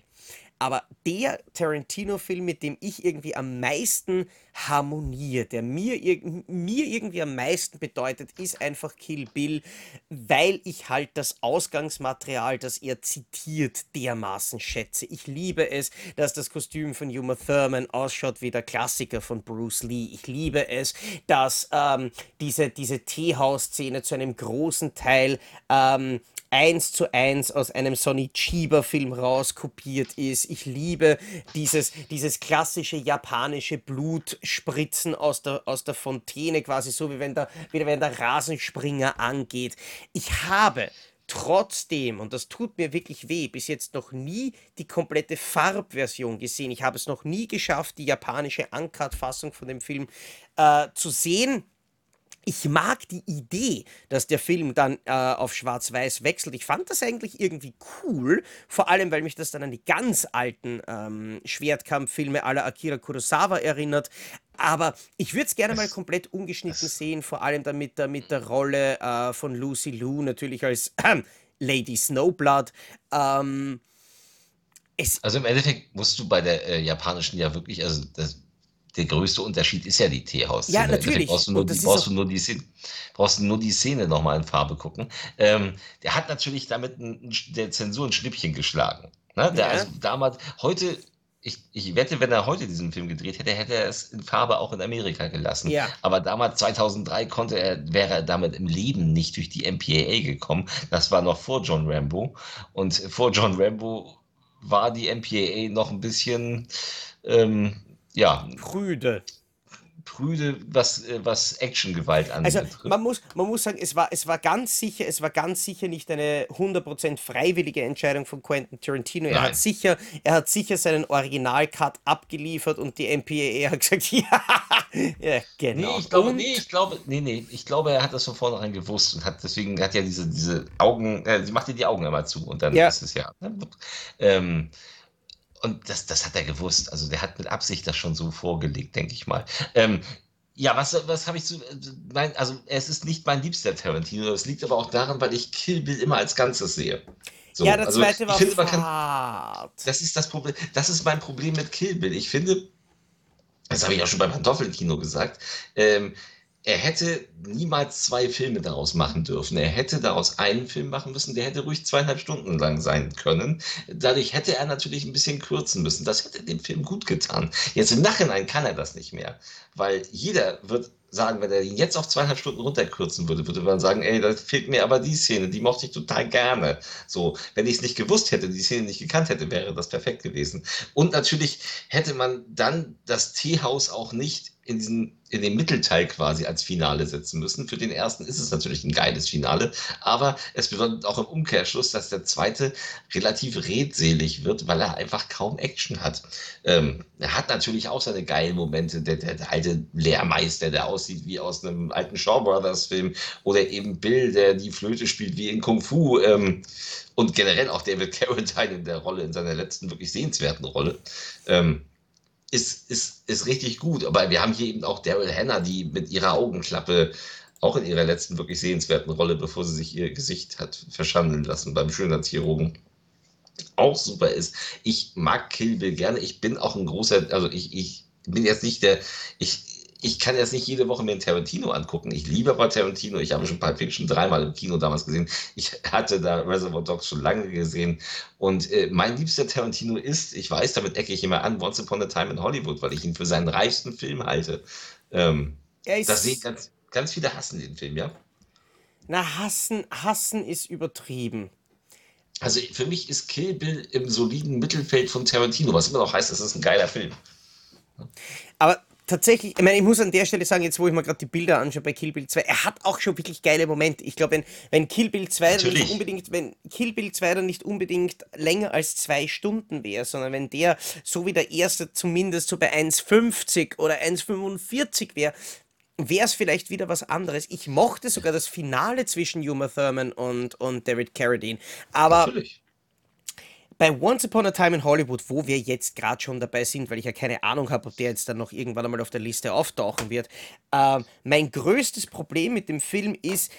Aber der Tarantino-Film, mit dem ich irgendwie am meisten harmoniere, der mir, mir irgendwie am meisten bedeutet, ist einfach Kill Bill, weil ich halt das Ausgangsmaterial, das er zitiert, dermaßen schätze. Ich liebe es, dass das Kostüm von Uma Thurman ausschaut wie der Klassiker von Bruce Lee. Ich liebe es, dass ähm, diese, diese Teehaus-Szene zu einem großen Teil ähm, eins zu eins aus einem Sonny Chiba-Film rauskopiert ist. Ich liebe dieses, dieses klassische japanische Blutspritzen aus der, aus der Fontäne, quasi so wie wenn der, wie wenn der Rasenspringer angeht. Ich habe trotzdem, und das tut mir wirklich weh, bis jetzt noch nie die komplette Farbversion gesehen. Ich habe es noch nie geschafft, die japanische Uncut-Fassung von dem Film äh, zu sehen ich mag die Idee, dass der Film dann äh, auf Schwarz-Weiß wechselt. Ich fand das eigentlich irgendwie cool, vor allem weil mich das dann an die ganz alten ähm, Schwertkampffilme aller Akira Kurosawa erinnert. Aber ich würde es gerne mal komplett ungeschnitten sehen, vor allem dann mit der, mit der Rolle äh, von Lucy Liu natürlich als äh, (clears throat) Lady Snowblood. Ähm, also im Endeffekt musst du bei der äh, japanischen ja wirklich, also das, der größte Unterschied ist ja die Teehaus-Szene. Ja, natürlich. Brauchst du nur, die, brauchst, du nur die Szene, brauchst du nur die Szene nochmal in Farbe gucken. Ähm, der hat natürlich damit ein, der Zensur ein Schnippchen geschlagen. Ne? Der, ja. also damals, heute, ich, ich wette, wenn er heute diesen Film gedreht hätte, hätte er es in Farbe auch in Amerika gelassen. Ja. Aber damals, 2003, konnte er, wäre er damit im Leben nicht durch die MPAA gekommen. Das war noch vor John Rambo. Und vor John Rambo war die MPAA noch ein bisschen ähm, ja. Prüde. Prüde, was, äh, was Actiongewalt angeht. Also man muss, man muss sagen, es war, es war ganz sicher, es war ganz sicher nicht eine 100% freiwillige Entscheidung von Quentin Tarantino. Er hat sicher, er hat sicher seinen Originalcut abgeliefert und die MPAA hat gesagt, (laughs) ja, ja genau. Nee, ich glaube, nee, ich glaube, nee, nee, ich glaube, er hat das von vornherein gewusst und hat deswegen hat ja diese, diese Augen, äh, sie macht dir die Augen immer zu und dann ja. ist es ja. Ne? Ähm, und das, das hat er gewusst. Also der hat mit Absicht das schon so vorgelegt, denke ich mal. Ähm, ja, was, was habe ich zu. Mein, also, es ist nicht mein liebster Tarantino. Das liegt aber auch daran, weil ich Kill Bill immer als Ganzes sehe. So, ja, der also zweite war finde, kann, Das ist das Problem. Das ist mein Problem mit Kill Bill. Ich finde, das habe ich auch schon beim Pantoffelkino gesagt, ähm, er hätte niemals zwei Filme daraus machen dürfen. Er hätte daraus einen Film machen müssen, der hätte ruhig zweieinhalb Stunden lang sein können. Dadurch hätte er natürlich ein bisschen kürzen müssen. Das hätte dem Film gut getan. Jetzt im Nachhinein kann er das nicht mehr, weil jeder wird sagen, wenn er ihn jetzt auf zweieinhalb Stunden runterkürzen würde, würde man sagen, ey, da fehlt mir aber die Szene, die mochte ich total gerne. So, wenn ich es nicht gewusst hätte, die Szene nicht gekannt hätte, wäre das perfekt gewesen. Und natürlich hätte man dann das Teehaus auch nicht in diesen in den Mittelteil quasi als Finale setzen müssen. Für den ersten ist es natürlich ein geiles Finale, aber es bedeutet auch im Umkehrschluss, dass der zweite relativ redselig wird, weil er einfach kaum Action hat. Ähm, er hat natürlich auch seine geilen Momente, der, der, der, alte Lehrmeister, der aussieht wie aus einem alten Shaw Brothers Film oder eben Bill, der die Flöte spielt wie in Kung Fu. Ähm, und generell auch David Carradine in der Rolle, in seiner letzten wirklich sehenswerten Rolle. Ähm, ist, ist, ist richtig gut. Aber wir haben hier eben auch Daryl Hannah, die mit ihrer Augenklappe auch in ihrer letzten wirklich sehenswerten Rolle, bevor sie sich ihr Gesicht hat verschandeln lassen beim Schönheitschirurgen, auch super ist. Ich mag Kill Bill gerne. Ich bin auch ein großer, also ich, ich bin jetzt nicht der, ich, ich kann jetzt nicht jede Woche mir einen Tarantino angucken. Ich liebe aber Tarantino. Ich habe schon Pulp Fiction dreimal im Kino damals gesehen. Ich hatte da Reservoir Dogs schon lange gesehen. Und äh, mein liebster Tarantino ist, ich weiß, damit ecke ich immer an, Once Upon a Time in Hollywood, weil ich ihn für seinen reichsten Film halte. Ähm, das sehe ganz, ganz viele hassen den Film, ja? Na, hassen, hassen ist übertrieben. Also für mich ist Kill Bill im soliden Mittelfeld von Tarantino, was immer noch heißt, es ist ein geiler Film. Aber tatsächlich, ich meine, ich muss an der Stelle sagen, jetzt wo ich mir gerade die Bilder anschaue bei Kill Bill 2, er hat auch schon wirklich geile Momente. Ich glaube, wenn, wenn Kill Bill 2 dann nicht unbedingt, wenn Kill Bill 2 dann nicht unbedingt länger als zwei Stunden wäre, sondern wenn der so wie der erste zumindest so bei 1,50 oder 1,45 wäre, wäre es vielleicht wieder was anderes. Ich mochte sogar das Finale zwischen Uma Thurman und, und David Carradine. Aber Natürlich bei Once Upon a Time in Hollywood, wo wir jetzt gerade schon dabei sind, weil ich ja keine Ahnung habe, ob der jetzt dann noch irgendwann einmal auf der Liste auftauchen wird, äh, mein größtes Problem mit dem Film ist,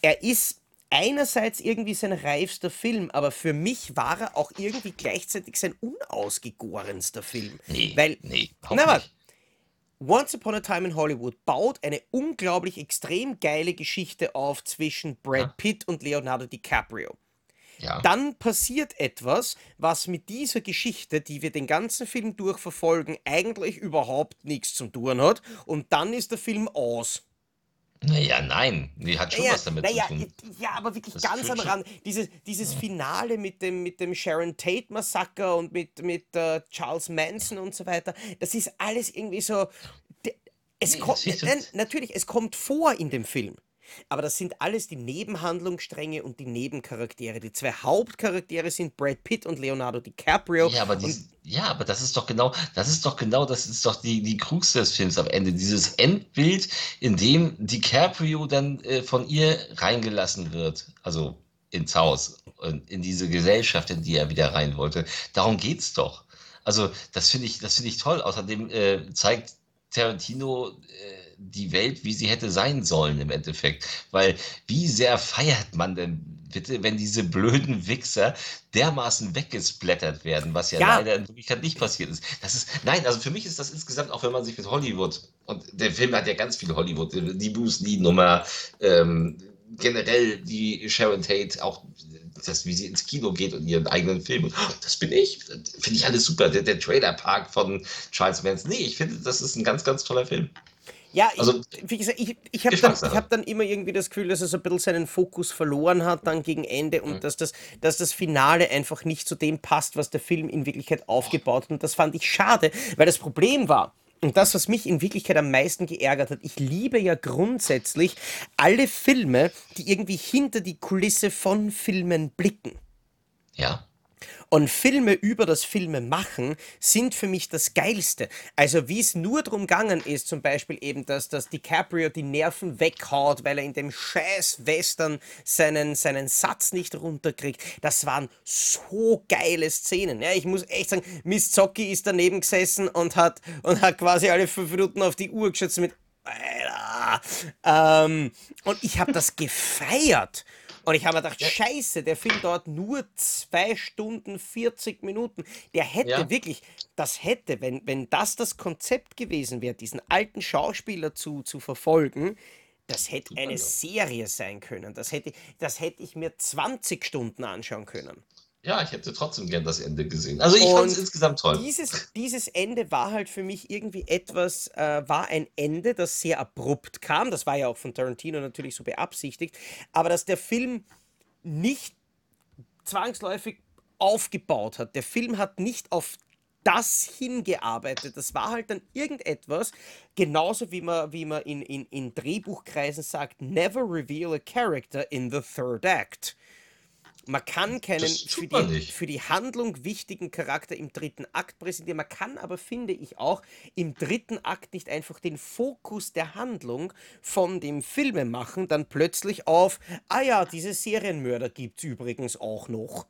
er ist einerseits irgendwie sein reifster Film, aber für mich war er auch irgendwie gleichzeitig sein unausgegorenster Film. Nee, Weil, nee, na nicht. Once Upon a Time in Hollywood baut eine unglaublich extrem geile Geschichte auf zwischen Brad Ja, Pitt und Leonardo DiCaprio. Ja. Dann passiert etwas, was mit dieser Geschichte, die wir den ganzen Film durchverfolgen, eigentlich überhaupt nichts zu tun hat. Und dann ist der Film aus. Naja, nein, die hat schon Naja, was damit zu naja, tun. ja, aber wirklich Das ganz am. Rand. Dieses, dieses Finale mit dem, mit dem Sharon Tate-Massaker und mit, mit äh, Charles Manson und so weiter, das ist alles irgendwie so. Es kommt, nein, natürlich, es kommt vor in dem Film. Aber das sind alles die Nebenhandlungsstränge und die Nebencharaktere. Die zwei Hauptcharaktere sind Brad Pitt und Leonardo DiCaprio. Ja, aber dies, ja, aber das ist doch genau, das ist doch genau, das ist doch die, die Krux des Films am Ende. Dieses Endbild, in dem DiCaprio dann äh, von ihr reingelassen wird, also ins Haus und in diese Gesellschaft, in die er wieder rein wollte. Darum geht's doch. Also, das finde ich, das finde ich toll. Außerdem äh, zeigt Tarantino äh, die Welt, wie sie hätte sein sollen im Endeffekt. Weil wie sehr feiert man denn bitte, wenn diese blöden Wichser dermaßen weggesplattert werden, was ja ja, leider in Wirklichkeit nicht passiert ist. Das ist, nein, also für mich ist das insgesamt, auch wenn man sich mit Hollywood, und der Film hat ja ganz viel Hollywood, die Bruce Lee-Nummer, ähm, generell die Sharon Tate, auch das, wie sie ins Kino geht und ihren eigenen Film. Und, oh, das bin ich. Finde ich alles super. Der, der Trailer-Park von Charles Manson. Nee, ich finde, das ist ein ganz, ganz toller Film. Ja, ich, Also, wie gesagt, ich, ich habe dann, ich hab dann immer irgendwie das Gefühl, dass er so ein bisschen seinen Fokus verloren hat dann gegen Ende und Mhm. dass das, dass das Finale einfach nicht zu dem passt, was der Film in Wirklichkeit aufgebaut hat. Und das fand ich schade, weil das Problem war, und das, was mich in Wirklichkeit am meisten geärgert hat, ich liebe ja grundsätzlich alle Filme, die irgendwie hinter die Kulisse von Filmen blicken. Ja. Und Filme über das Filme machen sind für mich das Geilste. Also wie es nur darum gegangen ist, zum Beispiel eben, dass, dass DiCaprio die Nerven weghaut, weil er in dem scheiß Western seinen, seinen Satz nicht runterkriegt. Das waren so geile Szenen. Ja, ich muss echt sagen, Miss Zocki ist daneben gesessen und hat, und hat quasi alle fünf Minuten auf die Uhr geschätzt mit Alter. Ähm, und ich habe das (laughs) gefeiert. Und ich habe mir gedacht, Ja. scheiße, der Film dauert nur 2 Stunden 40 Minuten. Der hätte Ja. wirklich, das hätte, wenn, wenn das das Konzept gewesen wäre, diesen alten Schauspieler zu, zu verfolgen, das hätte eine. Serie sein können. Das hätte, das hätte ich mir 20 Stunden anschauen können. Ja, ich hätte trotzdem gern das Ende gesehen. Also ich fand es insgesamt toll. dieses, dieses Ende war halt für mich irgendwie etwas, äh, war ein Ende, das sehr abrupt kam. Das war ja auch von Tarantino natürlich so beabsichtigt. Aber dass der Film nicht zwangsläufig aufgebaut hat. Der Film hat nicht auf das hingearbeitet. Das war halt dann irgendetwas, genauso wie man, wie man in, in, in Drehbuchkreisen sagt, never reveal a character in the third act. Man kann keinen für die, für die Handlung wichtigen Charakter im dritten Akt präsentieren. Man kann aber, finde ich, auch im dritten Akt nicht einfach den Fokus der Handlung von dem Filme machen, dann plötzlich auf, ah ja, diese Serienmörder gibt es übrigens auch noch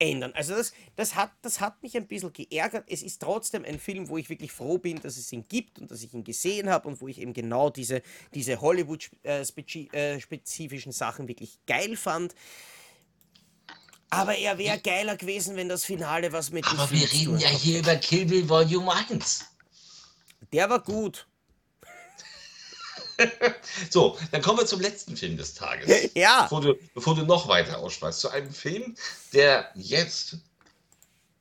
ändern. Also das, das, hat, das hat mich ein bisschen geärgert. Es ist trotzdem ein Film, wo ich wirklich froh bin, dass es ihn gibt und dass ich ihn gesehen habe und wo ich eben genau diese, diese Hollywood-spezifischen Sachen wirklich geil fand. Aber er wäre geiler gewesen, wenn das Finale was mit dem Aber wir reden ja hier über Kill Bill Volume 1. Der war gut. (laughs) So, dann kommen wir zum letzten Film des Tages. (laughs) Ja. Bevor du, bevor du noch weiter ausschweifst. Zu einem Film, der jetzt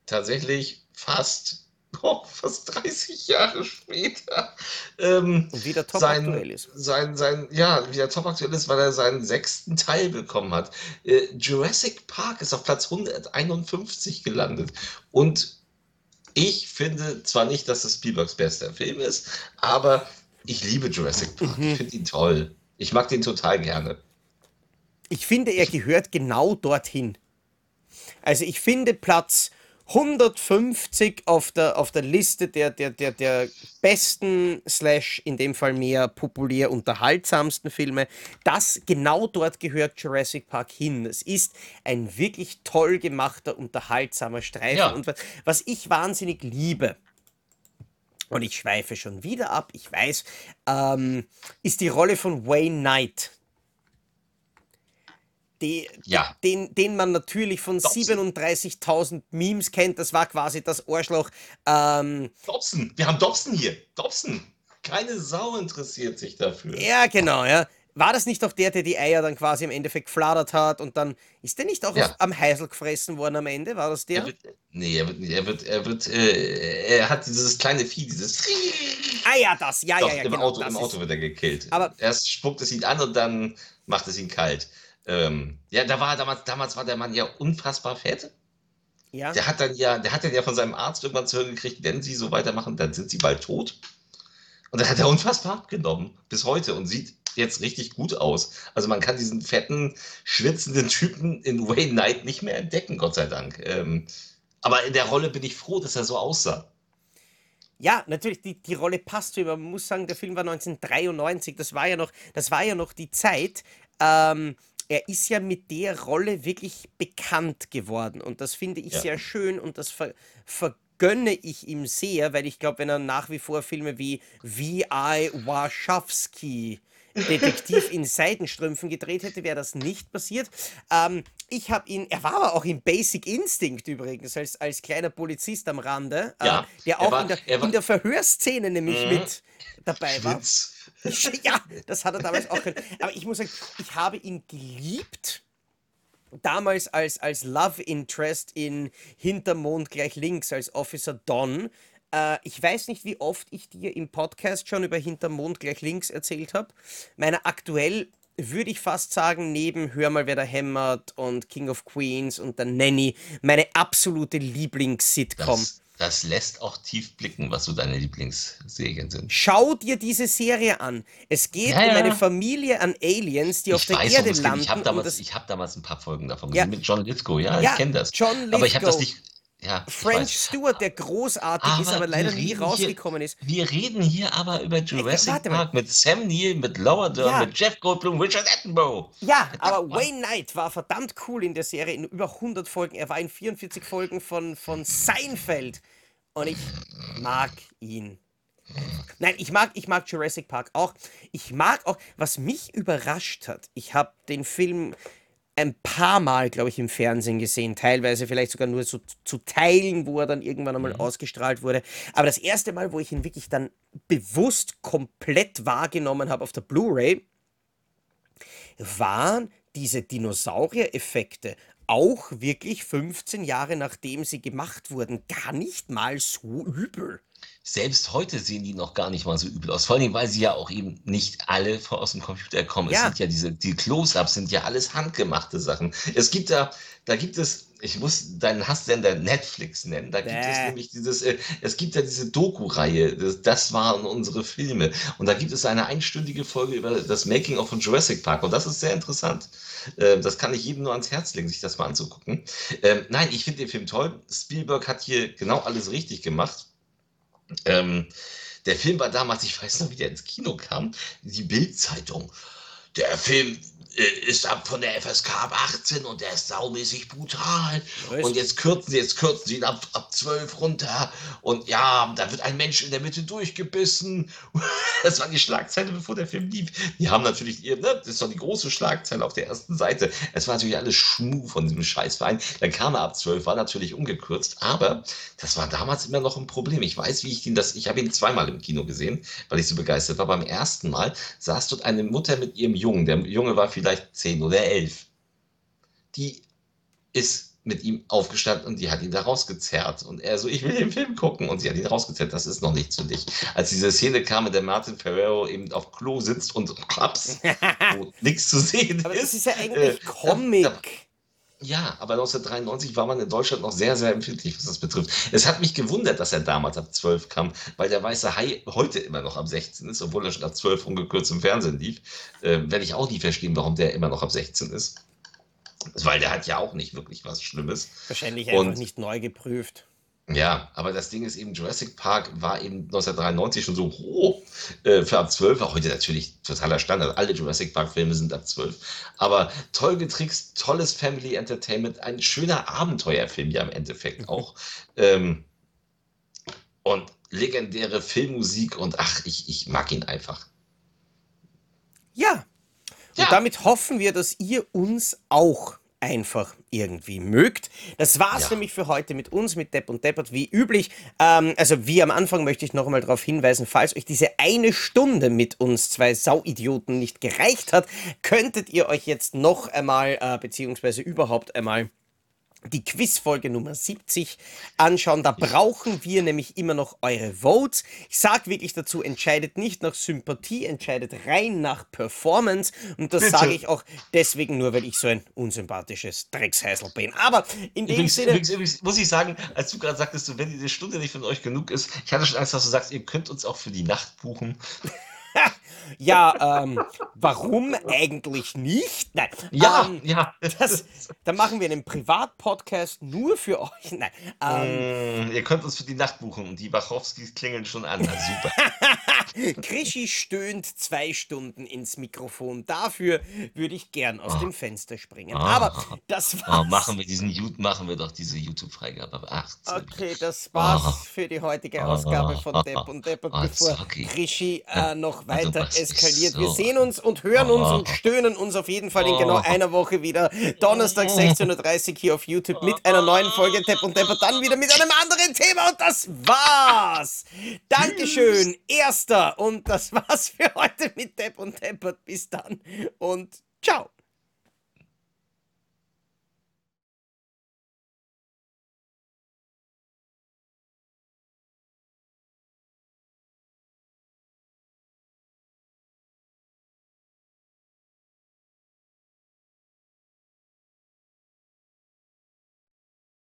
tatsächlich fast, oh, fast 30 Jahre später ähm, Und wieder top aktuell sein, ist. sein, sein, ja, wieder top aktuell ist, weil er seinen sechsten Teil bekommen hat. Äh, Jurassic Park ist auf Platz 151 gelandet. Und ich finde zwar nicht, dass es Spielbergs bester Film ist, aber ich liebe Jurassic Park. Mhm. Ich finde ihn toll. Ich mag den total gerne. Ich finde, er gehört genau dorthin. Also ich finde Platz 150 auf der, auf der Liste der, der, der, der besten, slash in dem Fall mehr populär unterhaltsamsten Filme, das genau dort gehört Jurassic Park hin. Es ist ein wirklich toll gemachter, unterhaltsamer Streifen. Ja. Und was, was ich wahnsinnig liebe, und ich schweife schon wieder ab, ich weiß, ähm, ist die Rolle von Wayne Knight. Die, Ja. den, den man natürlich von Dobson. 37.000 Memes kennt. Das war quasi das Arschloch. Ähm, Dobson, wir haben Dobson hier. Dobson. Keine Sau interessiert sich dafür. ja, genau, ja. War das nicht auch der, der die Eier dann quasi im Endeffekt gefladert hat und dann ist der nicht auch Ja. am Heisel gefressen worden am Ende? War das der? Er wird, nee, er wird, er wird, er wird, äh, er hat dieses kleine Vieh, dieses. ah ja, das, ja, Doch, ja, ja, im, genau. Auto, im Auto wird er gekillt. Aber- Erst spuckt es ihn an und dann macht es ihn kalt. Ähm, ja, da war damals, damals war der Mann ja unfassbar fett. ja. Der hat dann ja, der hat dann ja von seinem Arzt irgendwann zu hören gekriegt, wenn sie so weitermachen, dann sind sie bald tot. Und dann hat er unfassbar abgenommen, bis heute, und sieht jetzt richtig gut aus. Also man kann diesen fetten, schwitzenden Typen in Wayne Knight nicht mehr entdecken, Gott sei Dank. Ähm, aber in der Rolle bin ich froh, dass er so aussah. Ja, natürlich, die, die Rolle passt zu ihm. aber Man muss sagen, der Film war 1993. Das war ja noch, das war ja noch die Zeit. Ähm, er ist ja mit der Rolle wirklich bekannt geworden. Und das finde ich Ja. sehr schön und das ver, vergönne ich ihm sehr, weil ich glaube, wenn er nach wie vor Filme wie V.I. Warschawski Detektiv in Seidenstrümpfen gedreht hätte, wäre das nicht passiert. Ähm, ich habe ihn, er war aber auch in Basic Instinct übrigens, als, als kleiner Polizist am Rande, Ja, äh, der er auch war- in, der, er war- in der Verhörszene nämlich Mhm. mit dabei war. (laughs) Ja, das hat er damals auch können. Aber ich muss sagen, ich habe ihn geliebt. Damals als, als Love Interest in Hintermond gleich links, als Officer Don. Äh, ich weiß nicht, wie oft ich dir im Podcast schon über Hintermond gleich links erzählt habe. Meine aktuell würde ich fast sagen, neben Hör mal, wer da hämmert und King of Queens und der Nanny, meine absolute Lieblings-Sitcom. Das, das lässt auch tief blicken, was so deine Lieblingsserien sind. Schau dir diese Serie an. Es geht Ja, um ja. eine Familie an Aliens, die auf Ich der weiß, Erde landen. Ich habe damals, ich hab damals ein paar Folgen davon Ja. mit John Lithgow. Ja, ich kenne das. John Aber ich habe das nicht. Ja, French. Stewart, der großartig ist, aber leider nie reden hier- rausgekommen ist. Wir reden hier aber über Jurassic warte mal. Park mit Sam Neill, mit Laura Dern, Ja. mit Jeff Goldblum, Richard Attenborough. Ja, aber Wayne Knight war verdammt cool in der Serie, in über 100 Folgen. Er war in 44 Folgen von, von Seinfeld. Und ich mag ihn. Nein, ich mag, ich mag Jurassic Park auch. Ich mag auch, was mich überrascht hat, ich habe den Film ein paar Mal, glaube ich, im Fernsehen gesehen, teilweise vielleicht sogar nur so zu Teilen, wo er dann irgendwann einmal ausgestrahlt wurde. Aber das erste Mal, wo ich ihn wirklich dann bewusst komplett wahrgenommen habe auf der Blu-ray, waren diese Dinosaurier-Effekte auch wirklich 15 Jahre nachdem sie gemacht wurden gar nicht mal so übel. Selbst heute sehen die noch gar nicht mal so übel aus. Vor allem, weil sie ja auch eben nicht alle aus dem Computer kommen. Es Ja. sind ja diese, die Close-Ups sind ja alles handgemachte Sachen. Es gibt da, da gibt es, ich muss deinen Hasssender Netflix nennen. Da gibt es Bäh. nämlich dieses, äh, es gibt ja diese Doku-Reihe, das, das waren unsere Filme. Und da gibt es eine einstündige Folge über das Making-of von Jurassic Park. Und das ist sehr interessant. Äh, das kann ich jedem nur ans Herz legen, sich das mal anzugucken. Ähm, nein, ich finde den Film toll. Spielberg hat hier genau alles richtig gemacht. Ähm, der Film war damals, ich weiß noch, wie der ins Kino kam, die Bild-Zeitung. Der Film ist ab von der FSK ab 18 und der ist saumäßig brutal. Was? Und jetzt kürzen sie, jetzt kürzen sie ihn ab, ab 12 runter. Und ja, da wird ein Mensch in der Mitte durchgebissen. (laughs) Das war die Schlagzeile, bevor der Film lief. Die haben natürlich, ihr, ne, das ist doch die große Schlagzeile auf der ersten Seite. Es war natürlich alles Schmuh von diesem Scheißverein. Dann kam er ab 12, war natürlich umgekürzt, aber das war damals immer noch ein Problem. Ich weiß, wie ich ihn das, ich habe ihn zweimal im Kino gesehen, weil ich so begeistert war. Beim ersten Mal saß dort eine Mutter mit ihrem Jungen. Der Junge war vielleicht 10 oder 11. Die ist mit ihm aufgestanden und die hat ihn da rausgezerrt. Und er so, ich will den Film gucken. Und sie hat ihn rausgezerrt, das ist noch nicht für dich. Als diese Szene kam, in der Martin Ferrero eben auf Klo sitzt und klaps, (laughs) wo nichts zu sehen Aber ist. das ist ja eigentlich äh, Comic. da- ja, aber 1993 war man in Deutschland noch sehr, sehr empfindlich, was das betrifft. Es hat mich gewundert, dass er damals ab 12 kam, weil der Weiße Hai heute immer noch ab 16 ist, obwohl er schon ab 12 ungekürzt im Fernsehen lief. Äh, Werde ich auch nie verstehen, warum der immer noch ab 16 ist. Weil der hat ja auch nicht wirklich was Schlimmes. Wahrscheinlich einfach Und- nicht neu geprüft. Ja, aber das Ding ist eben, Jurassic Park war eben 1993 schon so hoch äh, für ab 12, war heute natürlich totaler Standard. Alle Jurassic Park-Filme sind ab 12. Aber toll getrickst, tolles Family Entertainment, ein schöner Abenteuerfilm ja im Endeffekt auch. Ähm, und legendäre Filmmusik und ach, ich, ich mag ihn einfach. Ja. Und Ja. damit hoffen wir, dass ihr uns auch einfach irgendwie mögt. Das war's Ja. nämlich für heute mit uns, mit Depp und Deppert, wie üblich. Ähm, also wie am Anfang möchte ich noch einmal darauf hinweisen, falls euch diese eine Stunde mit uns zwei Sauidioten nicht gereicht hat, könntet ihr euch jetzt noch einmal, äh, beziehungsweise überhaupt einmal die Quizfolge Nummer 70 anschauen. Da brauchen wir nämlich immer noch eure Votes. Ich sag wirklich dazu, entscheidet nicht nach Sympathie, entscheidet rein nach Performance. Und das sage ich auch deswegen nur, weil ich so ein unsympathisches Dreckshäsel bin. Aber in dem Übrigens, Sinne. übrigens, übrigens muss ich sagen, als du gerade sagtest, wenn die Stunde nicht von euch genug ist, ich hatte schon Angst, dass du sagst, ihr könnt uns auch für die Nacht buchen. (laughs) Ja, ähm, warum eigentlich nicht? Nein. Ja, ähm, ja. das, dann machen wir einen Privatpodcast nur für euch. Nein. Ähm, Mm, ihr könnt uns für die Nacht buchen und die Wachowskis klingeln schon an. Na, super. (laughs) (laughs) Krischi stöhnt zwei Stunden ins Mikrofon. Dafür würde ich gern aus dem Fenster springen. Ah. Aber das Oh, war's. machen wir diesen machen wir doch diese YouTube-Freigabe. Aber Ach, so- Okay, das war's Ah. für die heutige Ah. Ausgabe von Depp und Deppert, Ah, bevor sorry. Krischi äh, noch Also, weiter ist eskaliert. Wir so? sehen uns und hören uns Ah. und stöhnen uns auf jeden Fall in genau Ah. einer Woche wieder. Donnerstag 16.30 Uhr hier auf YouTube mit einer neuen Folge Depp und Deppert, dann wieder mit einem anderen Thema und das war's. Dankeschön, Erster. Und das war's für heute mit Depp und Deppert. Bis dann und ciao.